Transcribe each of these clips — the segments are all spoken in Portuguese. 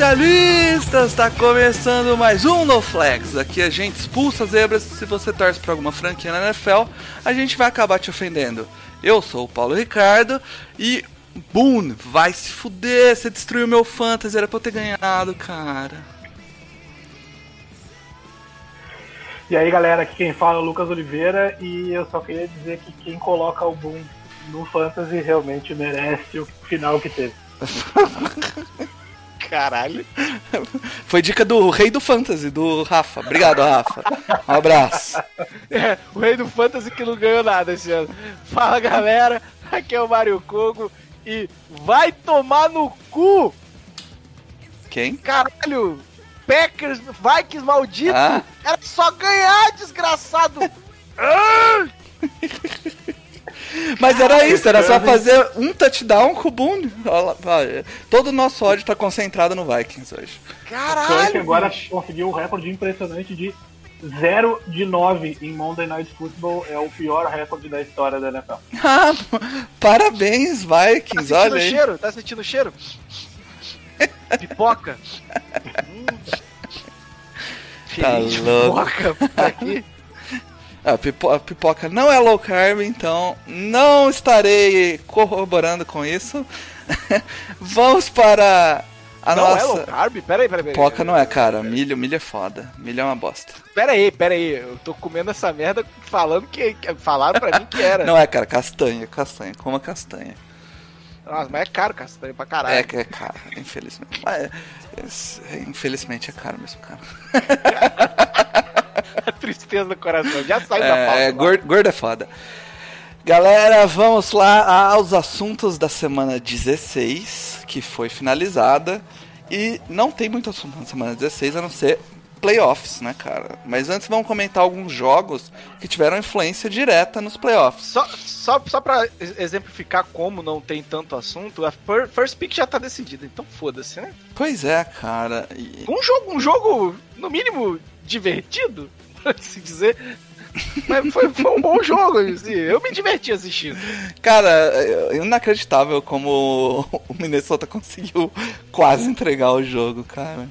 Especialistas! Tá começando mais um No Flags. Aqui a gente expulsa zebras. Se você torce pra alguma franquia na NFL, a gente vai acabar te ofendendo. Eu sou o Paulo Ricardo e. Boom! Vai se fuder! Você destruiu meu fantasy, era pra eu ter ganhado, cara. E aí galera, aqui quem fala é o Lucas Oliveira e eu só queria dizer que quem coloca o Boom no Fantasy realmente merece o final que teve. Caralho. Foi dica do rei do fantasy, do Rafa. Obrigado, Rafa. Um abraço. É, o rei do Fantasy que não ganhou nada esse ano. Fala galera, aqui é o Mario Kogo e vai tomar no cu! Quem? Caralho! Packers, Vikings maldito! Ah. Era só ganhar, desgraçado! Mas era isso, era só fazer um touchdown com o Boone. Olha lá, olha, Todo o nosso ódio tá concentrado no Vikings hoje. O Kirk Caralho! agora conseguiu um recorde impressionante de 0 de 9 em Monday Night Football. É o pior recorde da história da NFL. Ah, parabéns, Tá Vikings, sentindo olha o aí. cheiro? Tá sentindo o cheiro? Pipoca. Hum. Tá Cheirinho de louco. Pipoca aqui. A pipo- a pipoca não é low carb, então não estarei corroborando com isso. Vamos para a não é nossa. low carb? Pera aí, pera aí. Pipoca não é, cara. Milho, milho é foda. Milho é uma bosta. Pera aí, pera aí. Eu tô comendo essa merda falando que. que- Falaram pra mim que era. Não é, cara. Castanha, castanha. Coma castanha. Nossa, mas é caro, castanha pra caralho. É que é caro, infelizmente. Mas, é, infelizmente é caro mesmo, cara. Tristeza do coração. Já saiu da pauta. É, é gordo, gordo é foda. Galera, vamos lá aos assuntos da semana 16, que foi finalizada. E não tem muito assunto na semana 16, a não ser playoffs, né, cara? Mas antes vamos comentar alguns jogos que tiveram influência direta nos playoffs. Só, só, só pra ex- exemplificar como não tem tanto assunto, a fir- First Pick já tá decidida, então foda-se, né? Pois é, cara. E- Um jogo, um jogo, no mínimo, divertido, pra se dizer. Mas foi, foi um bom jogo, assim, eu me diverti assistindo. Cara, é inacreditável como o Minnesota conseguiu quase entregar o jogo, cara.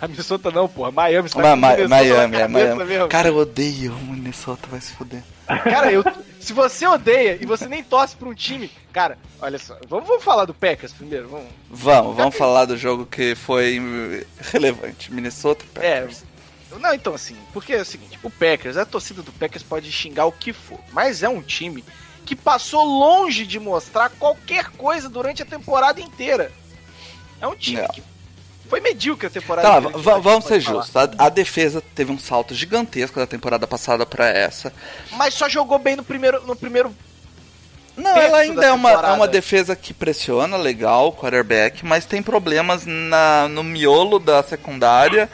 A Minnesota não, porra, Miami, você tá Ma- Ma- Miami, é Miami. mesmo. Cara, eu odeio o Minnesota, vai se fuder. Cara, eu, se você odeia e você nem torce pra um time, cara, olha só, vamos, vamos falar do Packers primeiro, vamos. Vamos, vamos falar do jogo que foi relevante. Minnesota e É. Não, então assim, porque é o seguinte, o Packers, a torcida do Packers pode xingar o que for, mas é um time que passou longe de mostrar qualquer coisa durante a temporada inteira. É um time Não. que foi medíocre a temporada Tá, inteira, vamos ser justos. A, a defesa teve um salto gigantesco da temporada passada pra essa. Mas só jogou bem no primeiro, no primeiro Não, ela ainda da é uma, é uma defesa que pressiona legal o quarterback, mas tem problemas na, no miolo da secundária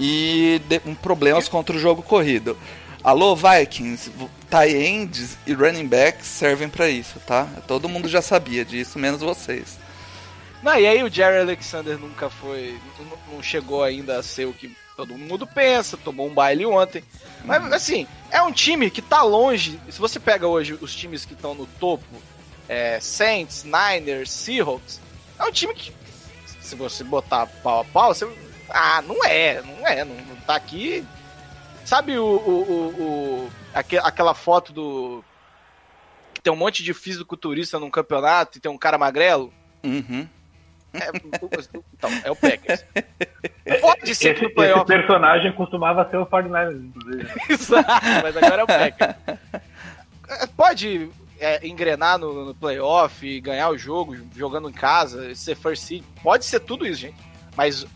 e de- um, problemas contra o jogo corrido. Alô, Vikings, tight ends e running backs servem pra isso, tá? Todo mundo já sabia disso, menos vocês. Não, e aí o Jerry Alexander nunca foi. Não, não chegou ainda a ser o que todo mundo pensa, tomou um baile ontem. Mas assim, é um time que tá longe. Se você pega hoje os times que estão no topo, é, Saints, Niners, Seahawks, é um time que, se você botar pau a pau, você. Ah, não é, não é, não, não tá aqui. Sabe o. o, o, o- aque- aquela foto do. Que tem um monte de fisiculturista num campeonato e tem um cara magrelo? Uhum. É, então, é o Packers. Pode ser que Esse, no playoff. esse personagem costumava ser o 49ers, inclusive. Exato, mas agora é o Packers. É, Pode é, engrenar no, no playoff ganhar o jogo jogando em casa, ser first seed. Pode ser tudo isso, gente. Mas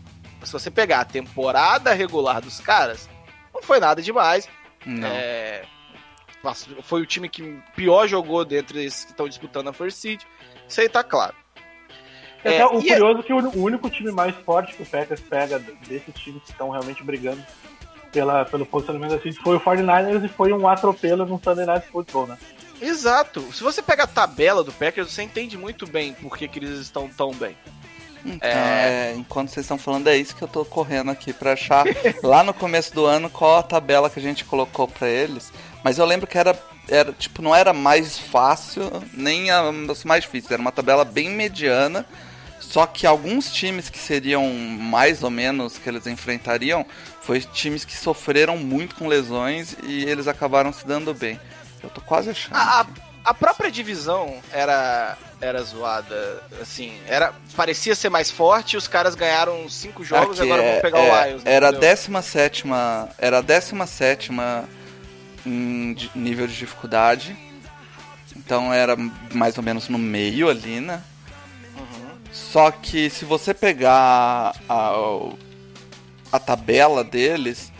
se você pegar a temporada regular dos caras, não foi nada demais. Não. É, foi o time que pior jogou dentre esses que estão disputando a First Seed. Isso aí tá claro. É, até o curioso é que o o único time mais forte que o Packers pega desses times que estão realmente brigando pela, pelo posicionamento assim foi o 49ers e foi um atropelo no Sunday Night Football, né? Exato. Se você pega a tabela do Packers, você entende muito bem por que, que eles estão tão bem. Então, é, enquanto vocês estão falando, é isso que eu tô correndo aqui pra achar lá no começo do ano qual a tabela que a gente colocou pra eles. Mas eu lembro que era, era tipo, não era mais fácil, nem a mais difíceis, era uma tabela bem mediana. Só que alguns times que seriam mais ou menos que eles enfrentariam foi times que sofreram muito com lesões e eles acabaram se dando bem. Eu tô quase achando. A, aqui. A, a própria divisão era era zoada, assim, era parecia ser mais forte os caras ganharam cinco jogos Aqui e agora é- vão pegar é, o Lions. né, Era a entendeu? 17 era a 17 em nível de dificuldade. Então era mais ou menos no meio ali, né? Uhum. Só que se você pegar a, a tabela deles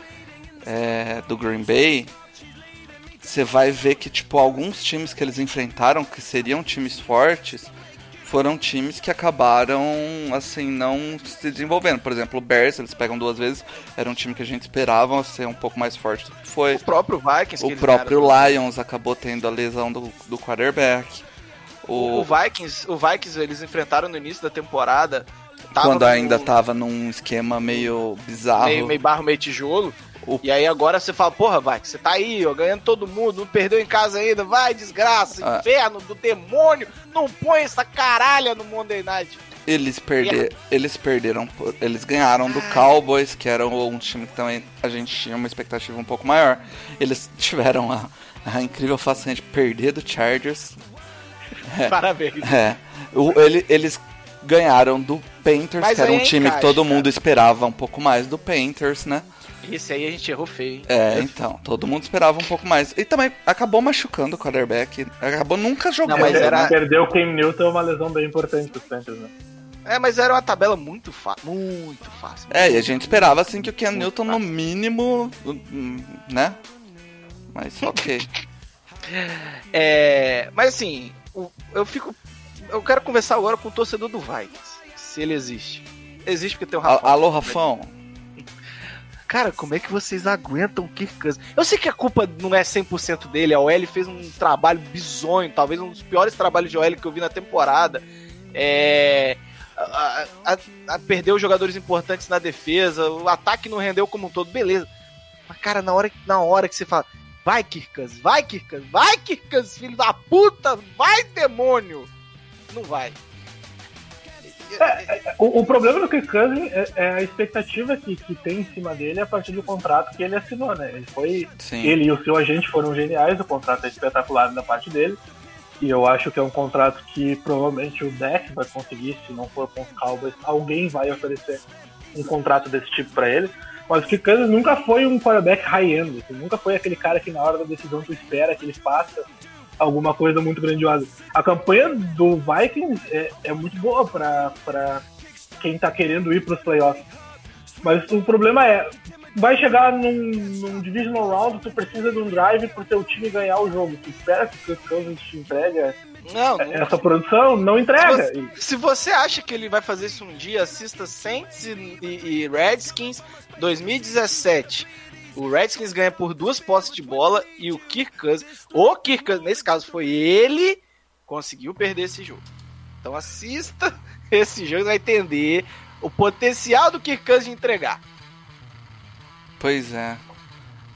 é, do Green Bay, você vai ver que tipo alguns times que eles enfrentaram que seriam times fortes foram times que acabaram assim não se desenvolvendo. Por exemplo, o Bears eles pegam duas vezes, era um time que a gente esperava ser um pouco mais forte do que foi. O próprio Vikings. O próprio. Lions acabou tendo a lesão do, do quarterback. O, o Vikings, o Vikings eles enfrentaram no início da temporada. quando no- ainda tava num esquema meio bizarro. meio, meio barro, meio tijolo. O- E aí agora você fala, porra, vai, você tá aí, ó, ganhando todo mundo, não perdeu em casa ainda, vai, desgraça, Ah. inferno do demônio, não põe essa caralha no Monday Night. Eles, perder, eles perderam, eles ganharam do Cowboys, que era um time que também a gente tinha uma expectativa um pouco maior. Eles tiveram a, a incrível façanha de perder do Chargers. Parabéns. É, o- ele- eles ganharam do Panthers, Mas que era um time encaixa, que todo mundo cara. esperava um pouco mais do Panthers, né? Esse aí a gente errou feio. hein? É, então, todo mundo esperava um pouco mais. E também acabou machucando o quarterback, acabou nunca jogando. mas né? era- Perdeu o Cam Newton é uma lesão bem importante pros Panthers, né? É, mas era uma tabela muito fácil, muito fácil. É, e a gente esperava assim que o Ken Newton no mínimo, né? Mas ok. É, mas assim, eu fico. Eu quero conversar agora com o torcedor do Vikings. Se ele existe. Existe porque tem o Rafa. A- Alô, Rafão. Cara, como é que vocês aguentam o Kirk Cousins? Eu sei que a culpa não é 100% dele, a OL fez um trabalho bizonho, talvez um dos piores trabalhos de OL que eu vi na temporada. É. A, a- a- perdeu jogadores importantes na defesa, o ataque não rendeu como um todo, beleza. Mas, cara, na hora, na hora que você fala, vai, Kirk Cousins, vai, Kirk Cousins, vai, Kirk Cousins, filho da puta, vai, demônio! Não vai. O, o problema do Kirk Cousins é, é a expectativa que, que tem em cima dele a partir do contrato que ele assinou, né? Ele foi. Sim. Ele e o seu agente foram geniais, o contrato é espetacular da parte dele. E eu acho que é um contrato que provavelmente o Deck vai conseguir, se não for com os Cowboys, alguém vai oferecer um contrato desse tipo pra ele. Mas o Kirk Cousins nunca foi um quarterback high-end, assim, nunca foi aquele cara que na hora da decisão tu espera que ele faça alguma coisa muito grandiosa. A campanha do Vikings é, é muito boa pra quem tá querendo ir pros playoffs. Mas o problema é, vai chegar num, num divisional round, tu precisa de um drive pro teu time ganhar o jogo. Tu espera que o Cousins te entrega Não, não essa produção, não entrega. E- Se você acha que ele vai fazer isso um dia, assista Saints e, e- e Redskins 2017. O Redskins ganha por duas posses de bola e o Kirk Cousins, o Kirk Cousins, nesse caso foi ele, conseguiu perder esse jogo. Então assista esse jogo e vai entender o potencial do Kirk Cousins de entregar. Pois é.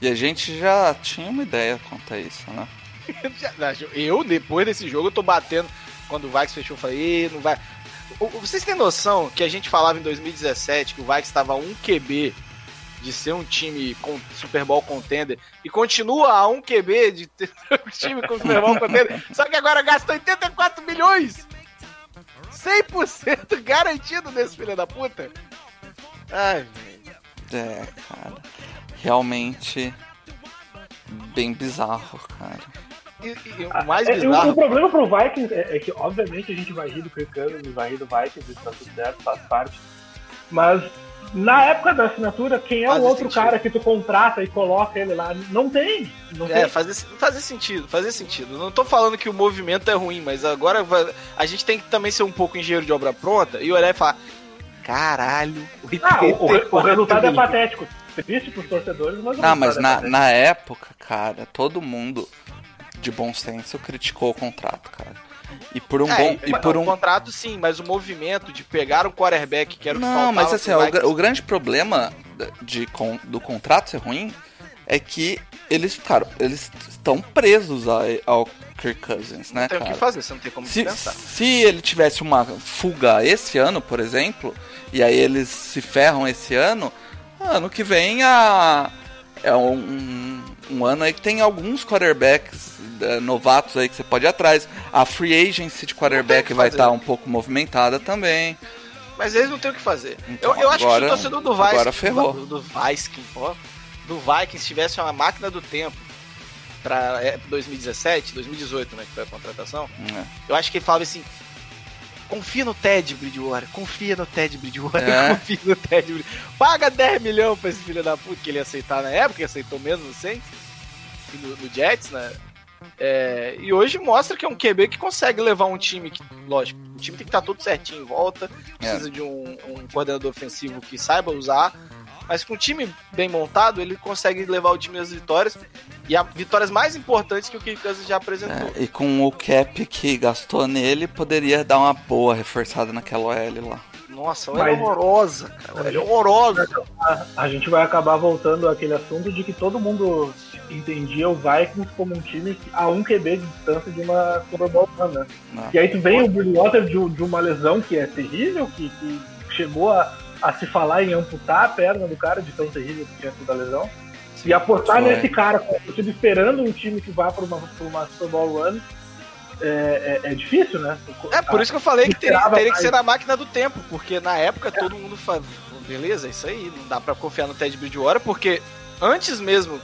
E a gente já tinha uma ideia quanto a isso, né? Eu, depois desse jogo, eu tô batendo. Quando o Vikings fechou, eu falei, "Ih, não vai. Vocês têm noção que a gente falava em 2017 que o Vikings estava um QB de ser um time com Super Bowl contender e continua a um QB de ter um time com Super Bowl contender, só que agora gasta 84 milhões! 100% garantido nesse filho da puta! Ai, velho. É, cara. Realmente. Bem bizarro, cara. E, e o mais É, e o- o, bizarro. problema pro Vikings é, é que, obviamente, a gente vai rir do Kirk Cousins, vai rir do Vikings, isso tá tudo certo, faz parte. Mas Na época da assinatura, quem é Faz o outro sentido. cara que tu contrata e coloca ele lá? Não tem. Não É, tem. fazer, fazer sentido, fazer sentido. Não tô falando que o movimento é ruim, mas agora vai- a gente tem que também ser um pouco engenheiro de obra pronta e olhar e falar: caralho, Ah, o, o o 84 resultado é milhões." patético. Triste pros torcedores, mas o Não, mas é na, patético. na época, cara, todo mundo de bom senso criticou o contrato, cara. E por um É, bom. E por o um. contrato sim, mas o movimento de pegar o quarterback que era o que Não, faltava mas assim, o, Vikings, o grande problema de, con- do contrato ser ruim é que eles ficaram. Eles estão presos a- ao Kirk Cousins, né, não tem o cara? que fazer, você não tem como Se, dispensar. se ele tivesse uma fuga esse ano, por exemplo, e aí eles se ferram esse ano, ano que vem a, é um, um, ano aí que tem alguns quarterbacks eh, novatos aí que você pode ir atrás. A free agency de quarterback vai estar um pouco movimentada também. Mas eles não tem o que fazer. Então, eu, eu acho que se agora- o torcedor do Vikings. agora ferrou. Do, do Vikings, ó. Do Vikings tivesse uma máquina do tempo pra é, 2017, 2018, né? Que foi a contratação. É. Eu acho que ele falava assim. Confia no Ted Bridgewater, confia no Ted Bridgewater, É. confia no Ted Bridgewater. Paga 10 milhões pra esse filho da puta que ele ia aceitar na época, aceitou mesmo no Saints e no, no Jets, né? É, e hoje mostra que é um QB que consegue levar um time que, lógico, o time tem que estar tudo certinho em volta, precisa de um, um coordenador ofensivo que saiba usar, mas com um time bem montado, ele consegue levar o time às vitórias e a vitórias mais importantes que o Kirk Cousins já apresentou. É, e com o cap que gastou nele, poderia dar uma boa reforçada naquela OL lá. Nossa, ela é horrorosa, cara. Ela é horrorosa. A gente vai acabar voltando àquele assunto de que todo mundo entendia o Vikings como um time a um QB de distância de uma Super Bowl né? Não. E aí tu vem o Bridgewater de, de uma lesão que é terrível, que, que chegou a, a se falar em amputar a perna do cara de tão terrível que tinha sido a lesão. E apostar nesse cara com o time esperando um time que vá para uma, pra uma Super Bowl run é, é, é difícil, né? É por isso que eu falei que teria, teria que ser na máquina do tempo, porque na época todo mundo falava, beleza, isso aí, não dá pra confiar no Ted Bridgewater, porque antes mesmo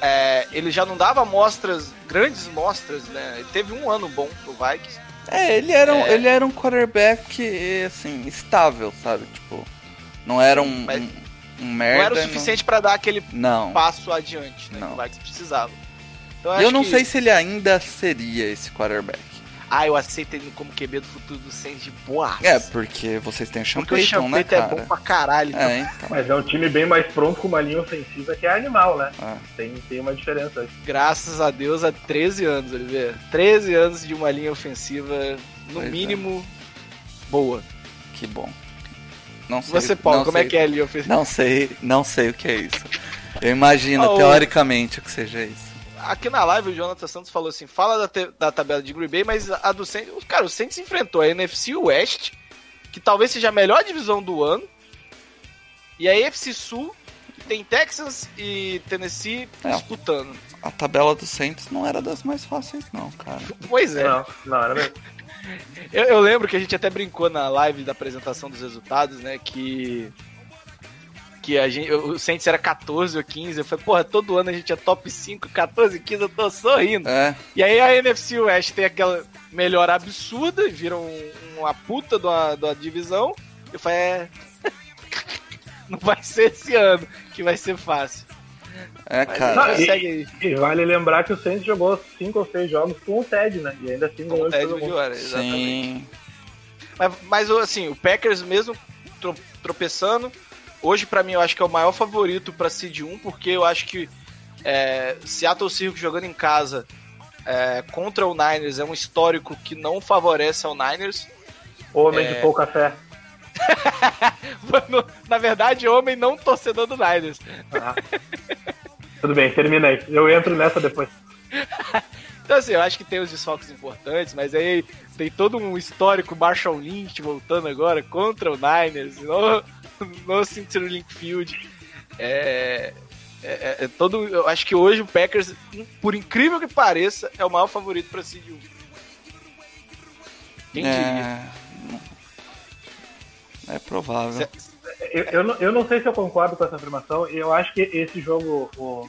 é, ele já não dava mostras, grandes mostras, né? Ele teve um ano bom pro Vikings. É, ele era, um, É. ele era um quarterback, assim, estável, sabe? Tipo, não era um, Mas um, um merda. não era o não- suficiente pra dar aquele Não. passo adiante, né? Não. Que o Vikings precisava. Então, eu acho não que- sei se ele ainda seria esse quarterback. Ah, eu aceito ele como QB do futuro do Saints de boa. É, porque vocês têm o Sean porque o Payton, né, Champeta é cara? bom pra caralho. então. É, então. Mas é um time bem mais pronto com uma linha ofensiva que é animal, né? É. Tem, tem uma diferença aí. Graças a Deus, há 13 anos, Oliveira. 13 anos de uma linha ofensiva, no Pois é. mínimo, boa. Que bom. Não sei, Você, Paulo, como é sei- que é a linha ofensiva? Não sei, não sei o que é isso. Eu imagino, Ah, o- teoricamente, que seja isso. Aqui na live, o Jonathan Santos falou assim: fala da, te- da tabela de Green Bay, mas a do Saints. Cara, o Saints enfrentou a NFC West, que talvez seja a melhor divisão do ano, e a AFC Sul, que tem Texas e Tennessee É. disputando. A tabela do Saints não era das mais fáceis, não, cara. Pois é. Não, não, era mesmo. Eu, eu lembro que a gente até brincou na live da apresentação dos resultados, né? Que. Que a gente, o Saints era 14 ou 15. Eu falei, porra, todo ano a gente é top 5, 14, 15, eu tô sorrindo. É, E aí a NFC West tem aquela melhora absurda, vira um- uma puta de uma divisão. Eu falei, é. Não vai ser esse ano que vai ser fácil. É, cara. Não, e-. E vale lembrar que o Saints jogou cinco ou seis jogos com o Ted, né? E ainda assim Com ganhou o Ted. Bridgewater, exatamente. Sim. Mas, mas assim, o Packers mesmo tro- tropeçando, hoje pra mim eu acho que é o maior favorito pra Seed 1, porque eu acho que é, Seattle Seahawks jogando em casa é, contra o Niners é um histórico que não favorece ao Niners. Homem É. de pouca fé. No- Na verdade, homem não torcedor do Niners. Ah. Tudo bem, terminei. Eu entro nessa depois. Então assim, eu acho que tem os desfalques importantes, mas aí tem todo um histórico Marshall Lynch voltando agora contra o Niners, no, no CenturyLink Field. É, é, é- é todo, eu acho que hoje o Packers, por incrível que pareça, é o maior favorito para Seed 1. Quem diria? É, é provável. Eu, eu, não, eu não sei se eu concordo com essa afirmação. Eu acho que esse jogo, o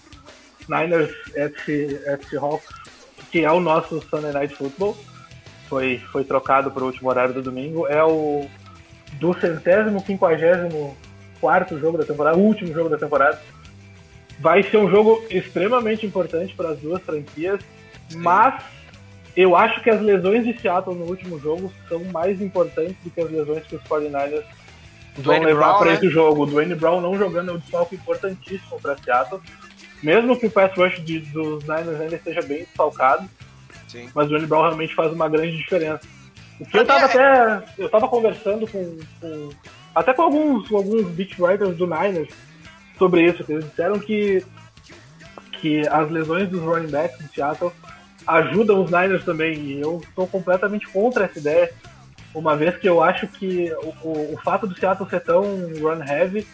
Niners FC, FC Hawks, que é o nosso Sunday Night Football, foi, foi trocado para o último horário do domingo, é o do centésimo, quinquagésimo quarto jogo da temporada, o último jogo da temporada. Vai ser um jogo extremamente importante para as duas franquias, mas eu acho que as lesões de Seattle no último jogo são mais importantes do que as lesões que os 49ers vão levar para né? esse jogo. O Dwayne Brown não jogando é um desfalque importantíssimo para Seattle. Mesmo que o pass rush de- dos Niners ainda esteja bem desfalcado, Sim. mas o Dwayne Brown realmente faz uma grande diferença. O que eu Pra tava mim é- até. Eu tava conversando com. com- até com alguns, alguns beat writers do Niners sobre isso, que eles disseram que, que as lesões dos running backs do Seattle ajudam os Niners também. E eu estou completamente contra essa ideia. Uma vez que eu acho que o, o, o fato do Seattle ser tão run heavy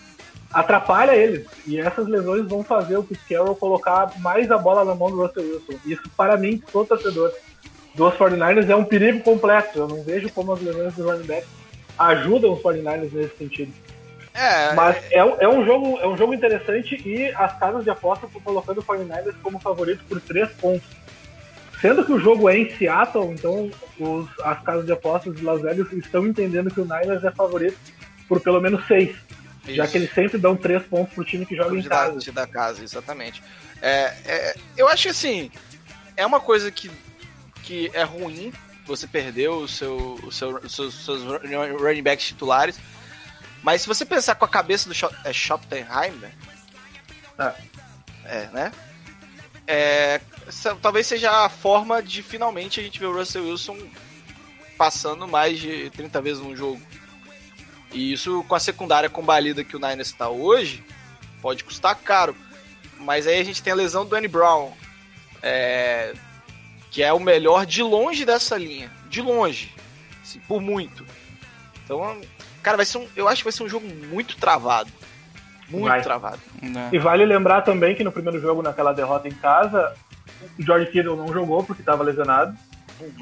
atrapalha eles. E essas lesões vão fazer o Pete Carroll colocar mais a bola na mão do Russell Wilson. Isso, para mim, sou torcedor dos 49ers, é um perigo completo. Eu não vejo como as lesões do running back ajudam os 49ers nesse sentido. É, Mas é, um- é um jogo, é um jogo interessante e as casas de aposta estão colocando o 49ers como favorito por 3 pontos. Sendo que o jogo é em Seattle, então os- as casas de apostas de Las Vegas estão entendendo que o Niners é favorito por pelo menos 6. Já Isso. que eles sempre dão 3 pontos pro time que joga em de da, casa. de da casa, exatamente. É, é, eu acho que assim, é uma coisa que, que é ruim você perder o seu, o seu, os seus, seus running backs titulares. Mas se você pensar com a cabeça do Scho- é né? É. É, né? É, talvez seja a forma de finalmente a gente ver o Russell Wilson passando mais de 30 vezes num jogo. E isso com a secundária combalida que o Niners está hoje, pode custar caro. Mas aí a gente tem a lesão do Annie Brown, é, que é o melhor de longe dessa linha. De longe. assim, por muito. Então, cara, vai ser um, eu acho que vai ser um jogo muito travado. Muito Vai. travado. né? E vale lembrar também que no primeiro jogo, naquela derrota em casa, o George Kittle não jogou porque estava lesionado.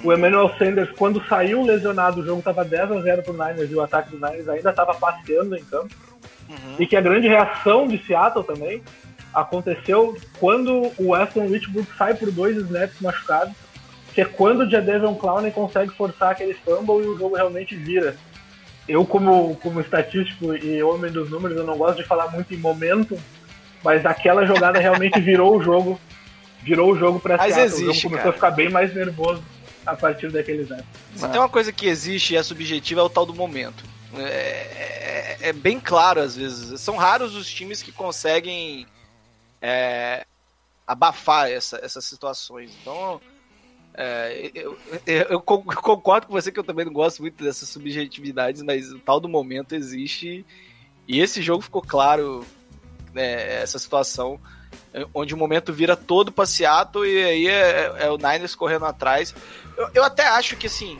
O Emmanuel Sanders, quando saiu lesionado, o jogo estava 10 a 0 pro Niners e o ataque do Niners ainda estava passeando em campo. Uhum. E que a grande reação de Seattle também aconteceu quando o Weston Richburg sai por dois snaps machucado, que é quando o Jadavion Clowney consegue forçar aquele fumble e o jogo realmente vira. Eu, como, como estatístico e homem dos números, eu não gosto de falar muito em momento, mas aquela jogada realmente virou o jogo. Virou o jogo para Mas Seattle. o jogo existe, começou cara. a ficar bem mais nervoso a partir daquele snap. Se tem uma coisa que existe e é subjetiva é o tal do momento. É, é- é bem claro às vezes. São raros os times que conseguem é, abafar essa- essas situações. Então, é, eu, eu- eu con- concordo com você que eu também não gosto muito dessas subjetividades, mas o tal do momento existe. E esse jogo ficou claro, né, essa situação, é, onde o momento vira todo pra Seattle e aí é, é o Niners correndo atrás. Eu, eu até acho que assim,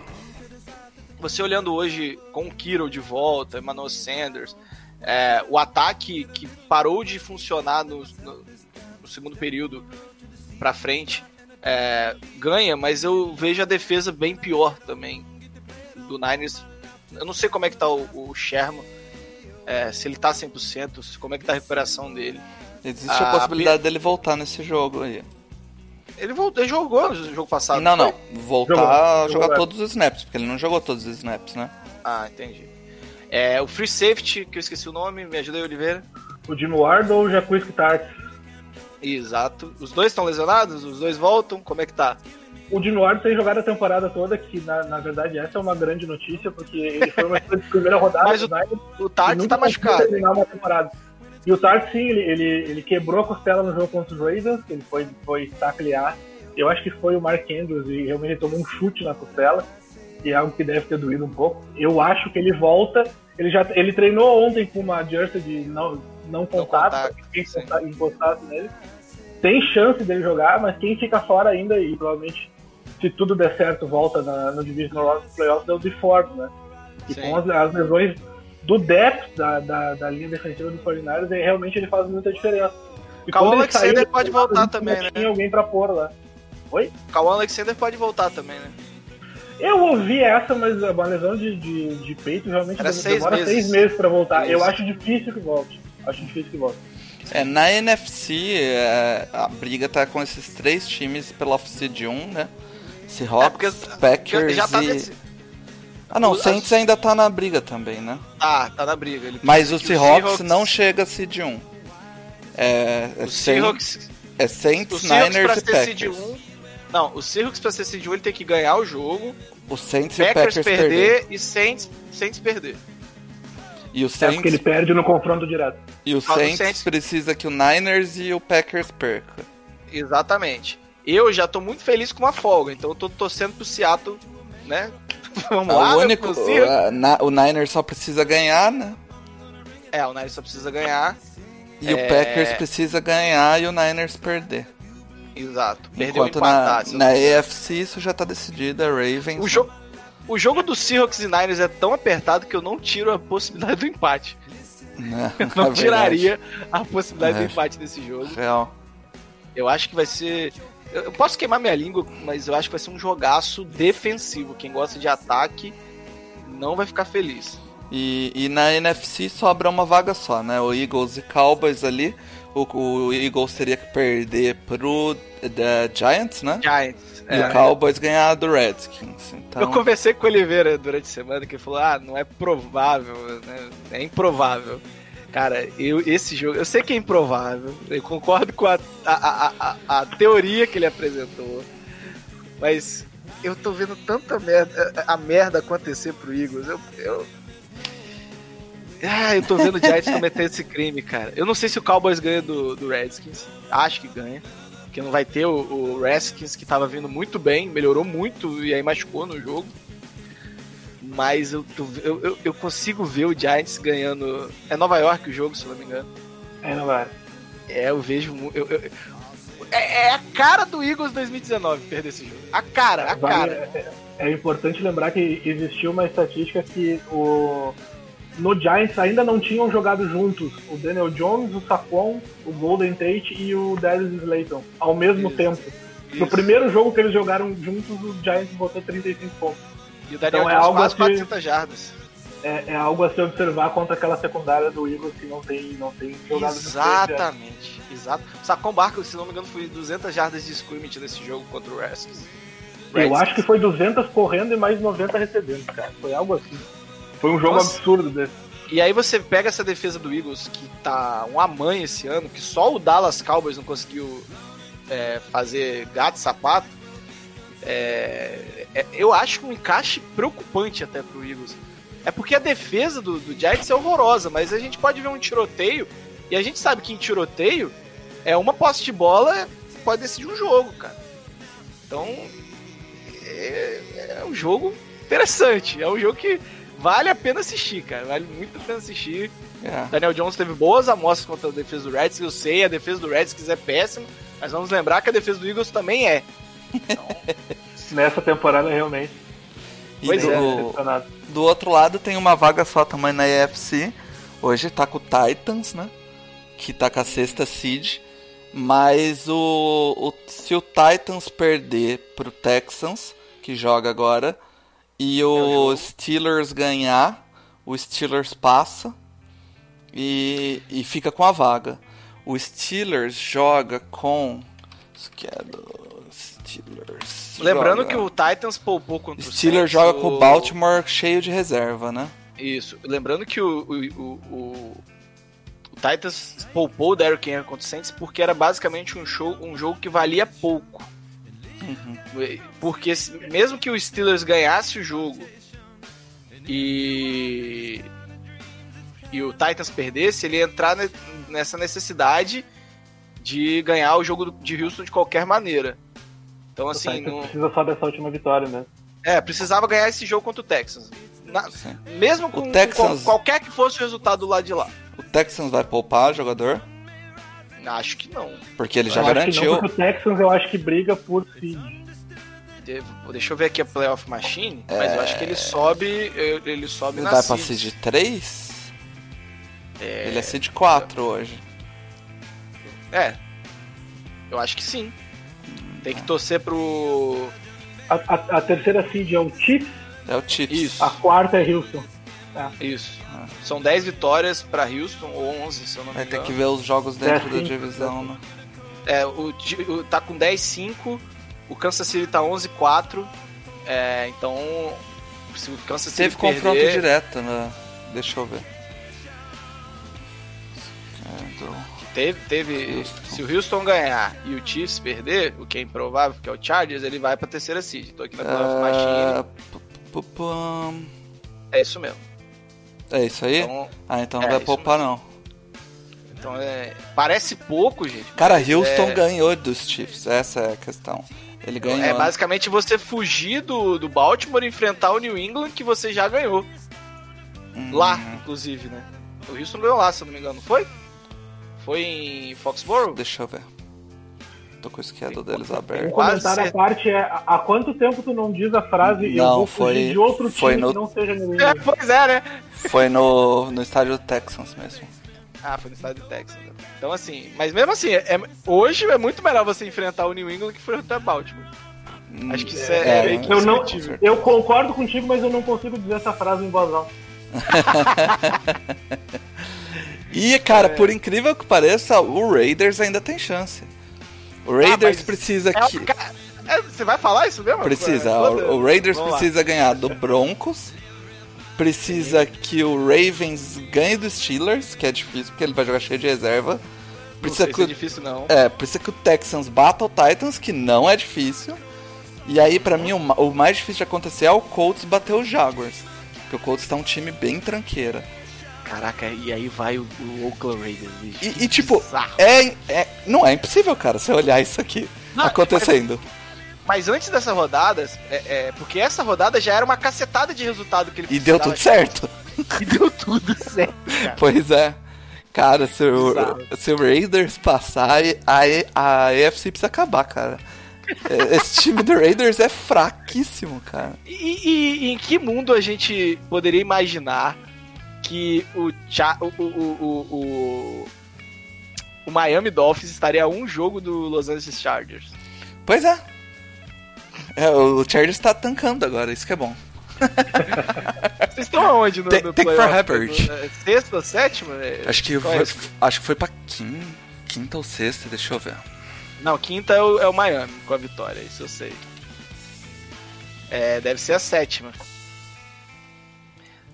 você olhando hoje com o Kiro de volta, Emmanuel Sanders, é, o ataque que parou de funcionar no, no- no segundo período pra frente é, ganha, mas eu vejo a defesa bem pior também do Niners. Eu não sei como é que tá o, o Sherman, é, se ele tá 100%, se- como é que tá a recuperação dele. Existe Ah, a possibilidade dele voltar nesse jogo aí. Ele, voltou, ele jogou no jogo passado. não, foi? não. Voltar Jogou, a jogou, jogar é. todos os snaps, porque ele não jogou todos os snaps, né? Ah, entendi. É, o Free Safety, que eu esqueci o nome, me ajuda aí, Oliveira. O Jimmy Ward ou o Jacuzzi Tarts? Exato. Os dois estão lesionados? Os dois voltam? Como é que tá? O Jimmy Ward tem jogado a temporada toda, que na, na verdade essa é uma grande notícia, porque ele foi uma de primeira rodada Mas o- Niners O nunca tá machucado. uma temporada. E o Tart, sim, ele, ele, ele quebrou a costela no jogo contra os Ravens, ele foi, foi taclear. Eu acho que foi o Mark Andrews e realmente ele tomou um chute na costela, e é algo que deve ter doído um pouco. Eu acho que ele volta, ele já ele treinou ontem com uma jersey de não, não contato, contato, sim. ninguém encostasse nele. Tem chance dele jogar, mas quem fica fora ainda, e provavelmente, se tudo der certo, volta na, no Divisional Round dos Playoffs, é o DeFord, né? E Sim. com as, as lesões do depth da, da, da linha defensiva dos 49ers, aí realmente ele faz muita diferença. E quando ele Alexander saiu, pode voltar também, né? Tinha alguém pra pôr lá. O Kawan Alexander pode voltar também, né? Eu ouvi essa, mas uma lesão de, de, de peito realmente Era demora seis meses. seis meses pra voltar. Eu Isso. acho difícil que volte. Acho difícil que volte. É, na NFC, é, a briga tá com esses três times pela off-seed 1, né? É, Seahawks, porque Packers já tá e... nesse. Ah não, o Saints ainda tá na briga também, né? Tá, tá na briga. Ele Mas o que Seahawks não chega a seed 1. É, é, O Saints, Seahawks, é o Saints, Seahawks pra Niners e ser seed Packers. 1. Não, o Seahawks pra ser seed 1 ele tem que ganhar o jogo, O Saints e o Packers, Packers perder, perder. e Saints, Saints perder. E o É porque Saints, ele perde no confronto direto. e o Saints, Saints. precisa que o Niners e o Packers perca. Exatamente. Eu já tô muito feliz com uma folga, então eu tô torcendo pro Seattle, né? Vamos lá, o né, único, pro Seahawks. a- na- o Niners só precisa ganhar, né? É, o Niners só precisa ganhar. E o É. Packers precisa ganhar e o Niners perder. Exato. Perdeu Enquanto empatar. na, na. AFC isso já tá decidido, é Ravens. O, jo o jogo do Seahawks e Niners é tão apertado que eu não tiro a possibilidade do empate. né? Eu Na não verdade, tiraria a possibilidade É. do empate desse jogo. Real. Eu acho que vai ser. Eu posso queimar minha língua, mas eu acho que vai ser um jogaço defensivo. Quem gosta de ataque não vai ficar feliz. E, e na NFC sobra uma vaga só, né? O Eagles e Cowboys ali. O, o Eagles teria que perder pro the Giants, né? Giants. É. o Cowboys ganhar do Redskins. Então, Eu conversei com o Oliveira durante a semana que ele falou: ah, não é provável, né? É improvável. Cara, eu, esse jogo, eu sei que é improvável, eu concordo com a, a, a, a, a teoria que ele apresentou, mas eu tô vendo tanta merda, a merda acontecer pro Eagles. Eu, eu, ah, eu tô vendo o Giants cometer esse crime, cara. Eu não sei se o Cowboys ganha do, do Redskins, acho que ganha. Porque não vai ter o, o Redskins que tava vindo muito bem, melhorou muito e aí machucou no jogo. Mas eu, eu, eu, eu consigo ver o Giants ganhando. É Nova York o jogo, se não me engano. Aí não vai. É, eu vejo. Eu, eu- é, é a cara do Eagles 2019 perder esse jogo. A cara, a Vale- cara. é, é importante lembrar que existiu uma estatística que o no Giants ainda não tinham jogado juntos o Daniel Jones, o Saquon, o Golden Tate e o Darius Slayton ao mesmo Isso. tempo. No Isso. primeiro jogo que eles jogaram juntos, o Giants botou 35 pontos. E o Daniel então é Jones algo quase assim- 400 jardas. É, é algo a se observar contra aquela secundária do Eagles que não tem, não tem jogado juntos. Exatamente, exato. Sacon Barco, se não me engano, foi 200 jardas de scrimmage nesse jogo contra o Redskins. Eu acho que foi 200 correndo e mais 90 recebendo, cara. Foi algo assim. Foi um jogo Nossa. absurdo desse. E aí você pega essa defesa do Eagles, que tá um amanhã esse ano, que só o Dallas Cowboys não conseguiu é, fazer gato sapato. É, é- eu acho um encaixe preocupante até pro Eagles. É porque a defesa do, do Giants é horrorosa, mas a gente pode ver um tiroteio, e a gente sabe que em tiroteio é uma posse de bola pode decidir um jogo, cara. Então é, é um jogo interessante, é um jogo que vale a pena assistir, cara. Vale muito a pena assistir. é. Daniel Jones teve boas amostras contra a defesa do Redskins. Eu sei, a defesa do Redskins é péssima, mas vamos lembrar que a defesa do Eagles também é. Nessa temporada, realmente. E Pois do, é. Decepcionado. do outro lado tem uma vaga só também na AFC. Hoje tá com o Titans, né? Que tá com a sexta seed. Mas o, o- se o Titans perder pro Texans, que joga agora, e o Steelers ganhar, o Steelers passa e, e fica com a vaga. O Steelers joga com. Schedule, Steelers. Lembrando joga- que o Titans poupou contra o Steelers joga com o Baltimore cheio de reserva, né? Isso. Lembrando que o, o, o, o- o Titans poupou o Derrick Henry contra o Saints porque era basicamente um, show, um jogo que valia pouco. Porque se- mesmo que o Steelers ganhasse o jogo e e o Titans perdesse, ele ia entrar ne- nessa necessidade de ganhar o jogo de Houston de qualquer maneira. Então O assim, não, precisa só dessa última vitória, né? é, precisava ganhar esse jogo contra o Texans. Na- mesmo com, com Texans- qual- qualquer que fosse o resultado do lado de lá. O Texans vai poupar jogador, Acho que não. porque ele já eu acho que garantiu. não, porque o Texans eu acho que briga por seed. De- Deixa eu ver aqui a Playoff Machine, mas eu acho que ele sobe. eu- Ele sobe Ele na vai pra seed. seed 3? Ele é seed 4 hoje. É. Eu acho que sim. Tem que torcer pro. A, a- a terceira seed é o Chiefs, É o Chiefs. Isso. a quarta é Houston. Isso. São 10 vitórias pra Houston, ou 11, se eu não me Vai ter engano. que ver os jogos dentro da divisão, né? É, o, o- tá com 10-5, o Kansas City tá 11-4. É, então se o Kansas City Teve confronto perder, direto, né? Deixa eu ver. Teve, teve. Houston. Se o Houston ganhar e o Chiefs perder, o que é improvável, que é o Chargers, ele vai pra terceira seed. Tô aqui na Playoff Ah, Machine. É isso mesmo. É isso aí? Então, ah, então é não vai isso poupar não. então é. Parece pouco, gente. Cara, mas Houston é, ganhou dos Chiefs, essa é a questão. Ele ganhou. É basicamente você fugir do, do Baltimore e enfrentar o New England que você já ganhou. Hum, Lá, inclusive, né? O Houston ganhou lá, se eu não me engano, não foi? Foi em Foxborough? Deixa eu ver. Tô com o schedule deles Um aberto. Quase comentário à parte é: há quanto tempo tu não diz a frase eu Não, vou foi- fugir de outro foi time no- que não seja New É, England? pois é, né? Foi no, no estádio do Texans mesmo. Ah, foi no estado do Texas. Então, assim, mas mesmo assim, é- hoje é muito melhor você enfrentar o New England que enfrentar o Baltimore. Acho que isso é, É, que eu não-. Eu concordo contigo, mas eu não consigo dizer essa frase em voz alta. E, cara, É. por incrível que pareça, o Raiders ainda tem chance. O Raiders mas precisa É que. ca- é, você vai falar isso mesmo? Precisa. É, O, o Raiders Vamos lá. precisa ganhar do Broncos. Precisa que o Ravens ganhe dos Steelers, que é difícil porque ele vai jogar cheio de reserva. Não Precisa sei que, se é o- difícil, não. é, precisa que o Texans bata o Titans, que não é difícil. E aí, pra mim, o, ma- o mais difícil de acontecer é o Colts bater os Jaguars. Porque o Colts tá um time bem tranqueira. Caraca, e aí vai o, o Oakland Raiders, bicho. E, e, tipo, é, é- não é impossível, cara, você olhar isso aqui Não, acontecendo. Mas antes dessa rodada, é, é, porque essa rodada já era uma cacetada de resultado que ele E deu tudo certo. E deu tudo certo, cara. Pois é. Cara, se o, se o Raiders passar, a, a AFC precisa acabar, cara. É, Esse time do Raiders é fraquíssimo, cara. E, e- e em que mundo a gente poderia imaginar que o, Cha- o, o, o, o, Miami Dolphins estaria a um jogo do Los Angeles Chargers? Pois é. É, o Chargers tá tancando agora, isso que é bom. Vocês estão aonde no, Take- no take for? Herbert. No- é, Sexta, sétima? É, Acho que, é foi, esse? acho que foi pra quinta, quinta ou sexta, deixa eu ver. Não, quinta é o, é o Miami com a vitória, isso eu sei. É, deve ser a sétima.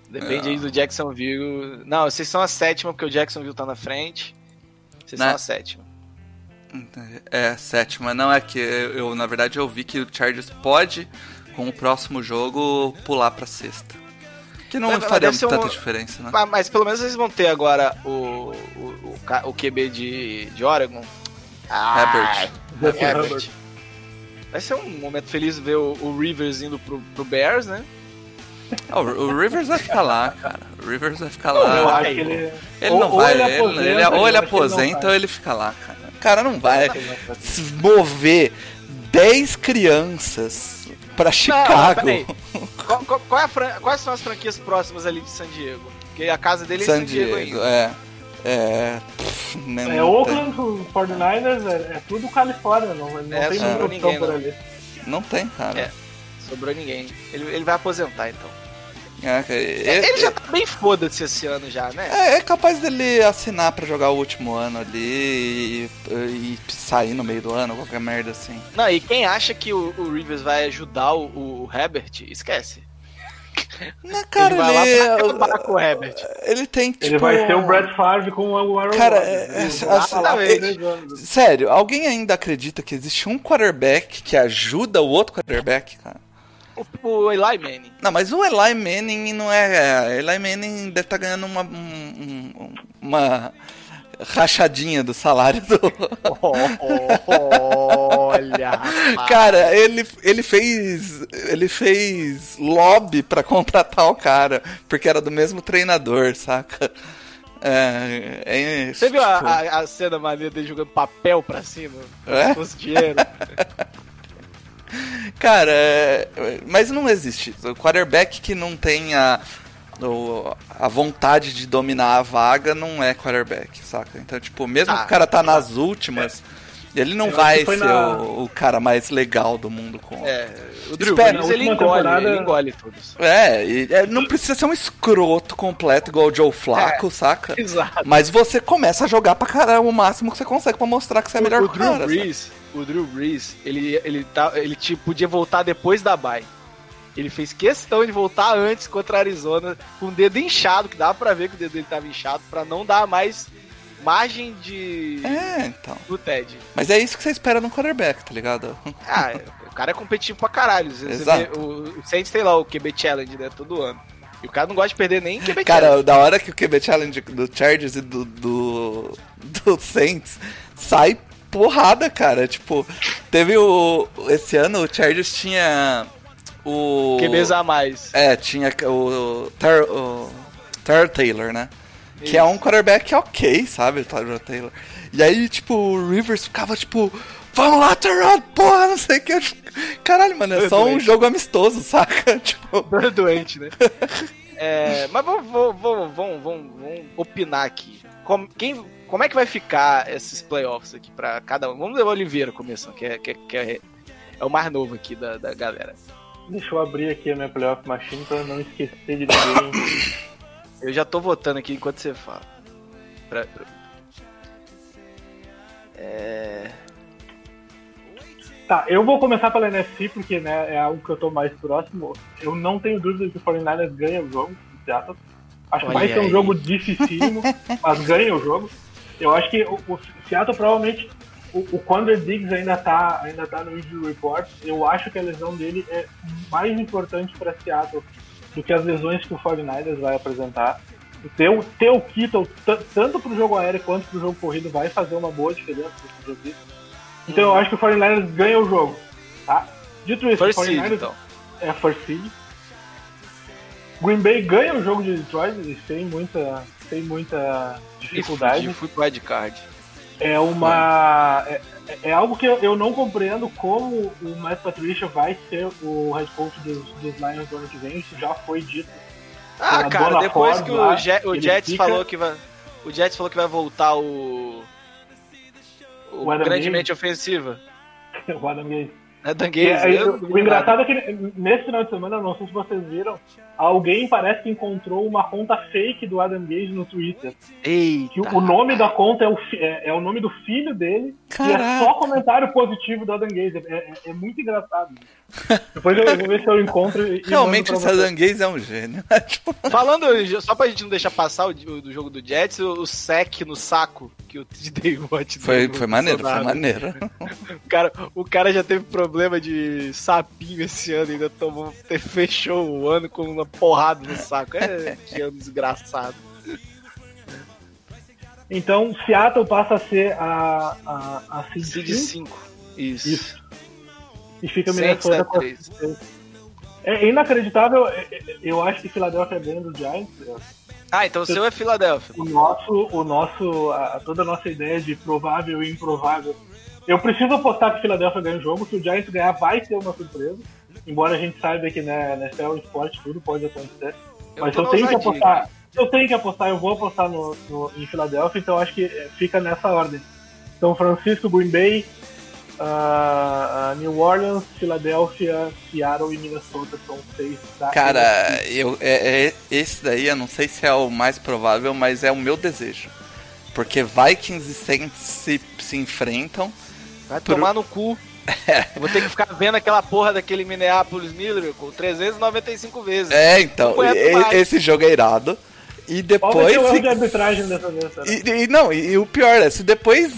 Depende É. aí do Jacksonville. Não, vocês são a sétima porque o Jacksonville tá na frente. Vocês Né? são a sétima. É, sétima. Não, é que eu, na verdade, eu vi que o Chargers pode, com o próximo jogo, pular pra sexta. Que não Mas- mas faria ser tanta um- diferença, né? Mas, mas pelo menos eles vão ter agora o, o, o, o QB de, de Oregon. Herbert. Justin Herbert. Herbert. Vai ser um momento feliz ver o, o Rivers indo pro, pro Bears, né? Ah, o, Rivers vai ficar lá, cara. O Rivers vai ficar Eu lá. acho que ele. Ele ou- não ou vai, ele ele, aposenta, ele- ou ele eu acho que ele não aposenta ou ele fica lá, cara. O cara não vai não mover 10 crianças pra Chicago. peraí. Qual- qual- qual é a fran- Quais são as franquias próximas ali de San Diego? Porque a casa dele é San San Diego, Diego, ainda. é. É. pff, É não Oakland, o 49ers, é, é tudo Califórnia, não, não É, tem só muita ninguém, opção por não. ali. Tem, não tem, cara. É. Sobrou ninguém. Ele, ele vai aposentar, então. É, cara, ele é- já tá bem foda-se esse ano já, né? é, é capaz dele assinar pra jogar o último ano ali e, e sair no meio do ano, qualquer merda assim. Não, e quem acha que o, o Rivers vai ajudar o, o Herbert, esquece. Na cara, ele vai lá ele, pra o Herbert. ele tem tipo. Ele vai ser o Brad Favre com o Aaron Cara, Rodgers. é- Ele é- assim, ele- três anos. Sério, alguém ainda acredita que existe um quarterback que ajuda o outro quarterback, cara? O, o Eli Manning. Não, mas o Eli Manning não é. é, Eli Manning deve estar ganhando uma. um- um- uma rachadinha do salário do. Olha. Cara, ele, ele fez. Ele fez lobby pra contratar o cara, porque era do mesmo treinador, saca? É, é, Você viu a, tipo, a, a cena maneira dele jogando papel pra cima? É? Se fosse dinheiro. Cara, é, mas não existe. O quarterback que não tenha a vontade de dominar a vaga não é quarterback, saca? Então, tipo, mesmo Ah, que o cara tá nas últimas, ele não Eu vai ser na- o, o cara mais legal do mundo com. É, o Drew Espera, Brees, ele engole, temporada- ele engole todos. É, e, é, não precisa ser um escroto completo igual o Joe É. Flaco, saca? Exato. Mas você começa a jogar pra caramba o máximo que você consegue pra mostrar que você é melhor o que o Drew cara. saca? Brees, o Drew Brees, ele, ele, tá, ele tipo, podia voltar depois da bye. Ele fez questão de voltar antes contra a Arizona com o dedo inchado, que dava pra ver que o dedo dele tava inchado, pra não dar mais margem de. É, então. do Ted. Mas é isso que você espera no quarterback, tá ligado? Ah, o cara é competitivo pra caralho. Você- Exato. vê, o, o Saints tem lá o QB Challenge, né? Todo ano. E o cara não gosta de perder nem QB Cara, Challenge. da hora que o QB Challenge do Chargers e do, do, do Saints sai porrada, cara. Tipo, teve o. Esse ano o Chargers tinha o. QBs a mais. É, tinha o. Tar, o Tyrell Taylor, né? Que é um quarterback ok, sabe? O Tyrell Taylor. E aí, tipo, o Rivers ficava tipo. Vamos lá, Tyrell, porra, não sei o que. Caralho, mano, é só um Doente. jogo amistoso, saca? Tipo. doente, né? É, mas vamos, vamos, vamos, vamos, vamos, vamos opinar aqui. Como, quem, como é que vai ficar esses playoffs aqui pra cada um? Vamos ver o Oliveira começando, que é, que é, que é, é o mais novo aqui da, da galera. Deixa eu abrir aqui a minha playoff machine pra não esquecer de ninguém. Eu já tô votando aqui enquanto você fala. Pra- pra- É... Tá, eu vou começar pela NFC porque né, é algo que eu tô mais próximo. Eu não tenho dúvida que o 49ers ganha o jogo Seattle. Acho que vai ser um jogo dificílimo, mas ganha o jogo. Eu acho que o, o Seattle provavelmente. O, o Quander Diggs ainda tá, ainda tá no injury report. Eu acho que a lesão dele é mais importante para Seattle do que as lesões que o 49ers vai apresentar. O ter, o- ter o Kittle, tanto pro jogo aéreo quanto pro jogo corrido, vai fazer uma boa diferença nesse jogo. Então eu acho que o 49ers ganha o jogo, tá? Dito isso, First o seed, 49ers então. é first seed. Green Bay ganha o jogo de Detroit sem muita, sem muita dificuldade. Fui pro wildcard. É uma. É, é algo que eu, eu não compreendo como o Matt Patricia vai ser o head coach dos, dos Lions do ano que vem. Isso já foi dito. Ah, cara, dona depois Ford que o, Je- o Jets fica- falou que vai. O Jets falou que vai voltar o. O, O grandemente ofensiva. o Adam Gaze. É Dan Gaze. aí, eu- o engraçado é que nesse final de semana, não sei se vocês viram, alguém parece que encontrou uma conta fake do Adam Gaze no Twitter. Eita. Que o nome da conta é o, é, é o nome do filho dele e é Caraca. só comentário positivo do Adam Gaze. É, é- é muito engraçado. Depois eu, eu vou ver se eu encontro e, Realmente vocês. Sadan Gaze é um gênio. tipo, Falando, só pra gente não deixar passar o, o- do jogo do Jets, o, o sec no saco o TJ Watt deu foi, no foi maneiro, foi maneiro. O cara, o cara já teve problema de sapinho esse ano, ainda tomou, fechou o ano com uma porrada no saco. É, que ano desgraçado. Então, Seattle passa a ser a, a, a seed Seed cinco, 5. Isso. Isso. e fica Minnesota é com a-. É inacreditável. é- é- Eu acho que Philadelphia ganha do Giants. Ah, então o seu é Filadélfia. o nosso, o nosso, a, toda a nossa ideia de provável e improvável. Eu preciso apostar que o Philadelphia ganha o jogo, se o Giants ganhar vai ser uma surpresa. Embora a gente saiba que né, na NFL esporte tudo pode acontecer. Eu Mas eu tenho que apostar. Eu tenho que apostar, eu vou apostar no, no- em Filadélfia, então acho que é, fica nessa ordem. São Francisco, Green Bay, New Orleans, Filadélfia, Seattle e Minnesota são seis. da Cara, eu, é, é- esse daí eu não sei se é o mais provável, mas é o meu desejo. Porque Vikings e Saints se, se enfrentam. Vai Pro- tomar no cu. Eu Vou ter que ficar vendo aquela porra daquele Minneapolis Miracle 395 vezes. É, então, e- esse jogo é irado. E Qual vai depois. ser o erro se- de arbitragem dessa vez? E, e não, e, e o pior é, se depois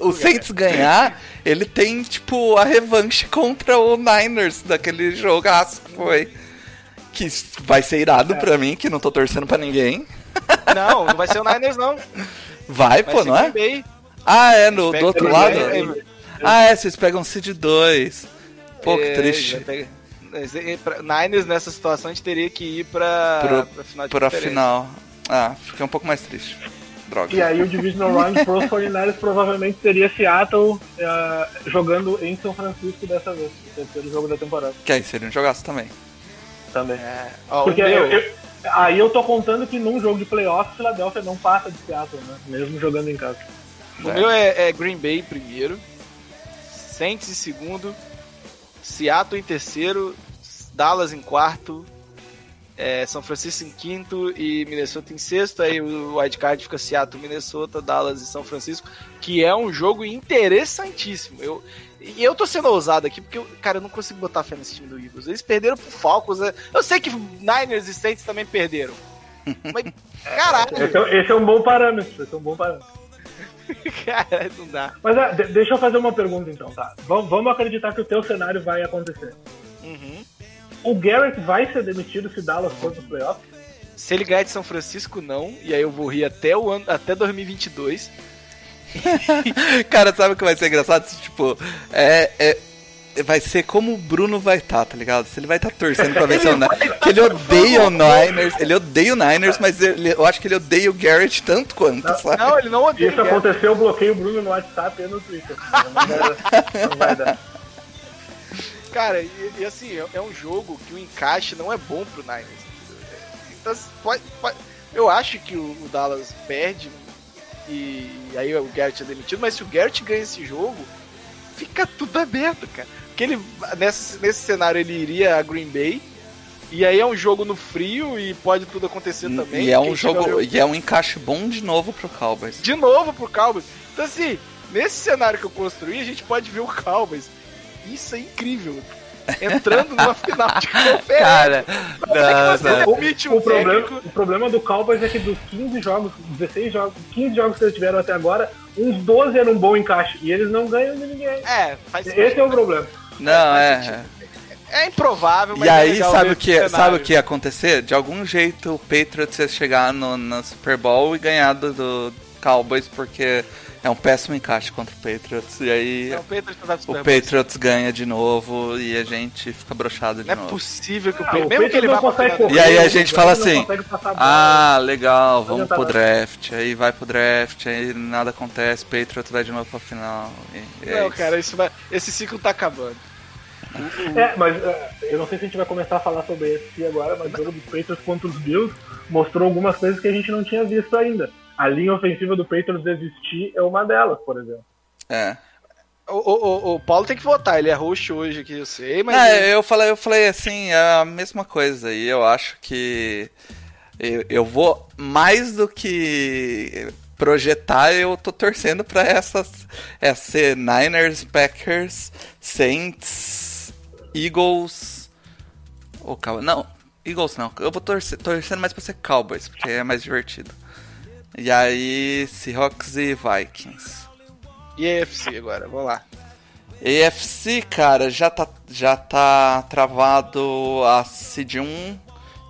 o Saints ganhar, ele tem, tipo, a revanche contra o Niners daquele jogaço que foi. Que vai ser irado pra mim, que não tô torcendo pra ninguém. Não, não vai ser o Niners, não. Vai, Vai pô, não é? Bay. Ah, é, no, do outro lado? Bay, Ah, é, vocês pegam Seed 2. Pô, que É, triste. Niners nessa situação a gente teria que ir pra, Pro- pra final de Pra final. Ah, fiquei um pouco mais triste. Droga. E aí o Divisional Round pros 49ers provavelmente seria Seattle eh, jogando em São Francisco dessa vez. O terceiro jogo da temporada Que aí seria um jogaço também. também. É, ó, Porque eu- eu- aí eu tô contando que num jogo de playoff, Philadelphia não passa de Seattle, né? Mesmo jogando em casa. o meu é, é Green Bay primeiro, Saints em segundo, Seattle em terceiro, Dallas em quarto, é, São Francisco em quinto e Minnesota em sexto. Aí o wildcard fica Seattle, Minnesota, Dallas e São Francisco, que é um jogo interessantíssimo. Eu, e eu tô sendo ousado aqui porque, eu, cara, eu não consigo botar fé nesse time do Eagles. Eles perderam pro Falcons. né? Eu sei que Niners e Saints também perderam. Mas, caralho, Esse é, esse é um bom parâmetro. Esse é um bom parâmetro. cara, não dá. Mas ah, de- deixa eu fazer uma pergunta então, tá? Vamos, vamos acreditar que o teu cenário vai acontecer. Uhum. O Garrett vai ser demitido se Dallas for pro playoff? Se ele ganhar de São Francisco, não. E aí eu vou rir até, o ano, até 2022. Cara, sabe o que vai ser engraçado? Tipo, é. é- vai ser como o Bruno vai estar, tá, ligado? Se ele vai estar torcendo pra vencer o Niners. Ele odeia o Niners, ele odeia o Niners, mas ele- eu acho que ele odeia o Garrett tanto quanto, sabe? Não, ele não odeia. Isso aconteceu, eu bloqueei o Bruno no WhatsApp e no Twitter. Não vai dar. Não vai dar. Cara, e, e assim, é, é um jogo que o encaixe não é bom pro Niners. Então, pode- pode- eu acho que o, o Dallas perde e, aí o Garrett é demitido, mas se o Garrett ganha esse jogo, fica tudo aberto, cara. Porque ele, nesse, nesse cenário, ele iria a Green Bay. E aí é um jogo no frio e pode tudo acontecer também. E é um ao jogo, e é um encaixe bom de novo pro Cowboys. de novo pro Cowboys. Então, assim, nesse cenário que eu construí, a gente pode ver o Cowboys. Isso é incrível. Entrando numa final de conferência. Cara, Como é que você não, não. demite O problema, técnico? o problema do Cowboys é que dos 15 jogos, 16 jogos, 15 jogos que eles tiveram até agora, uns 12 eram um bom encaixe. E eles não ganham de ninguém. É, faz Esse é o problema. Não, é. sentido. É improvável, mas E é aí, legal sabe o que, esse sabe cenário. o que ia acontecer? De algum jeito o Patriots ia chegar no, na Super Bowl e ganhar do, do Cowboys, porque é um péssimo encaixe contra o Patriots. E aí Não, o Patriots pro o. Patriots ganha de novo e a gente fica broxado de Não é novo. possível que o Ah, Patriots... o Mesmo que ele vá. E aí a correr, gente o fala assim. Ah, legal, vamos pro draft. Aí vai pro draft, aí nada acontece, Patriots vai de novo pra final. E, e é Não, isso. cara, isso vai... esse ciclo tá acabando. É, mas é, eu não sei se a gente vai começar a falar sobre esse agora, mas o jogo dos Patriots contra os Bills mostrou algumas coisas que a gente não tinha visto ainda. A linha ofensiva do Patriots existir é uma delas, por exemplo. É. O, o, o- Paulo tem que votar, ele é host hoje aqui, eu sei, mas... É, eu falei, eu falei assim, é a mesma coisa. E eu acho que eu, eu vou mais do que projetar, eu tô torcendo pra essas é ser Niners, Packers, Saints, Eagles. Ou Cow- não, Eagles não. Eu vou torcer, torcendo mais pra ser Cowboys, porque é mais divertido. E aí, Seahawks e Vikings. E a AFC agora, vamos lá. AFC, cara, já tá, já tá travado a Seed 1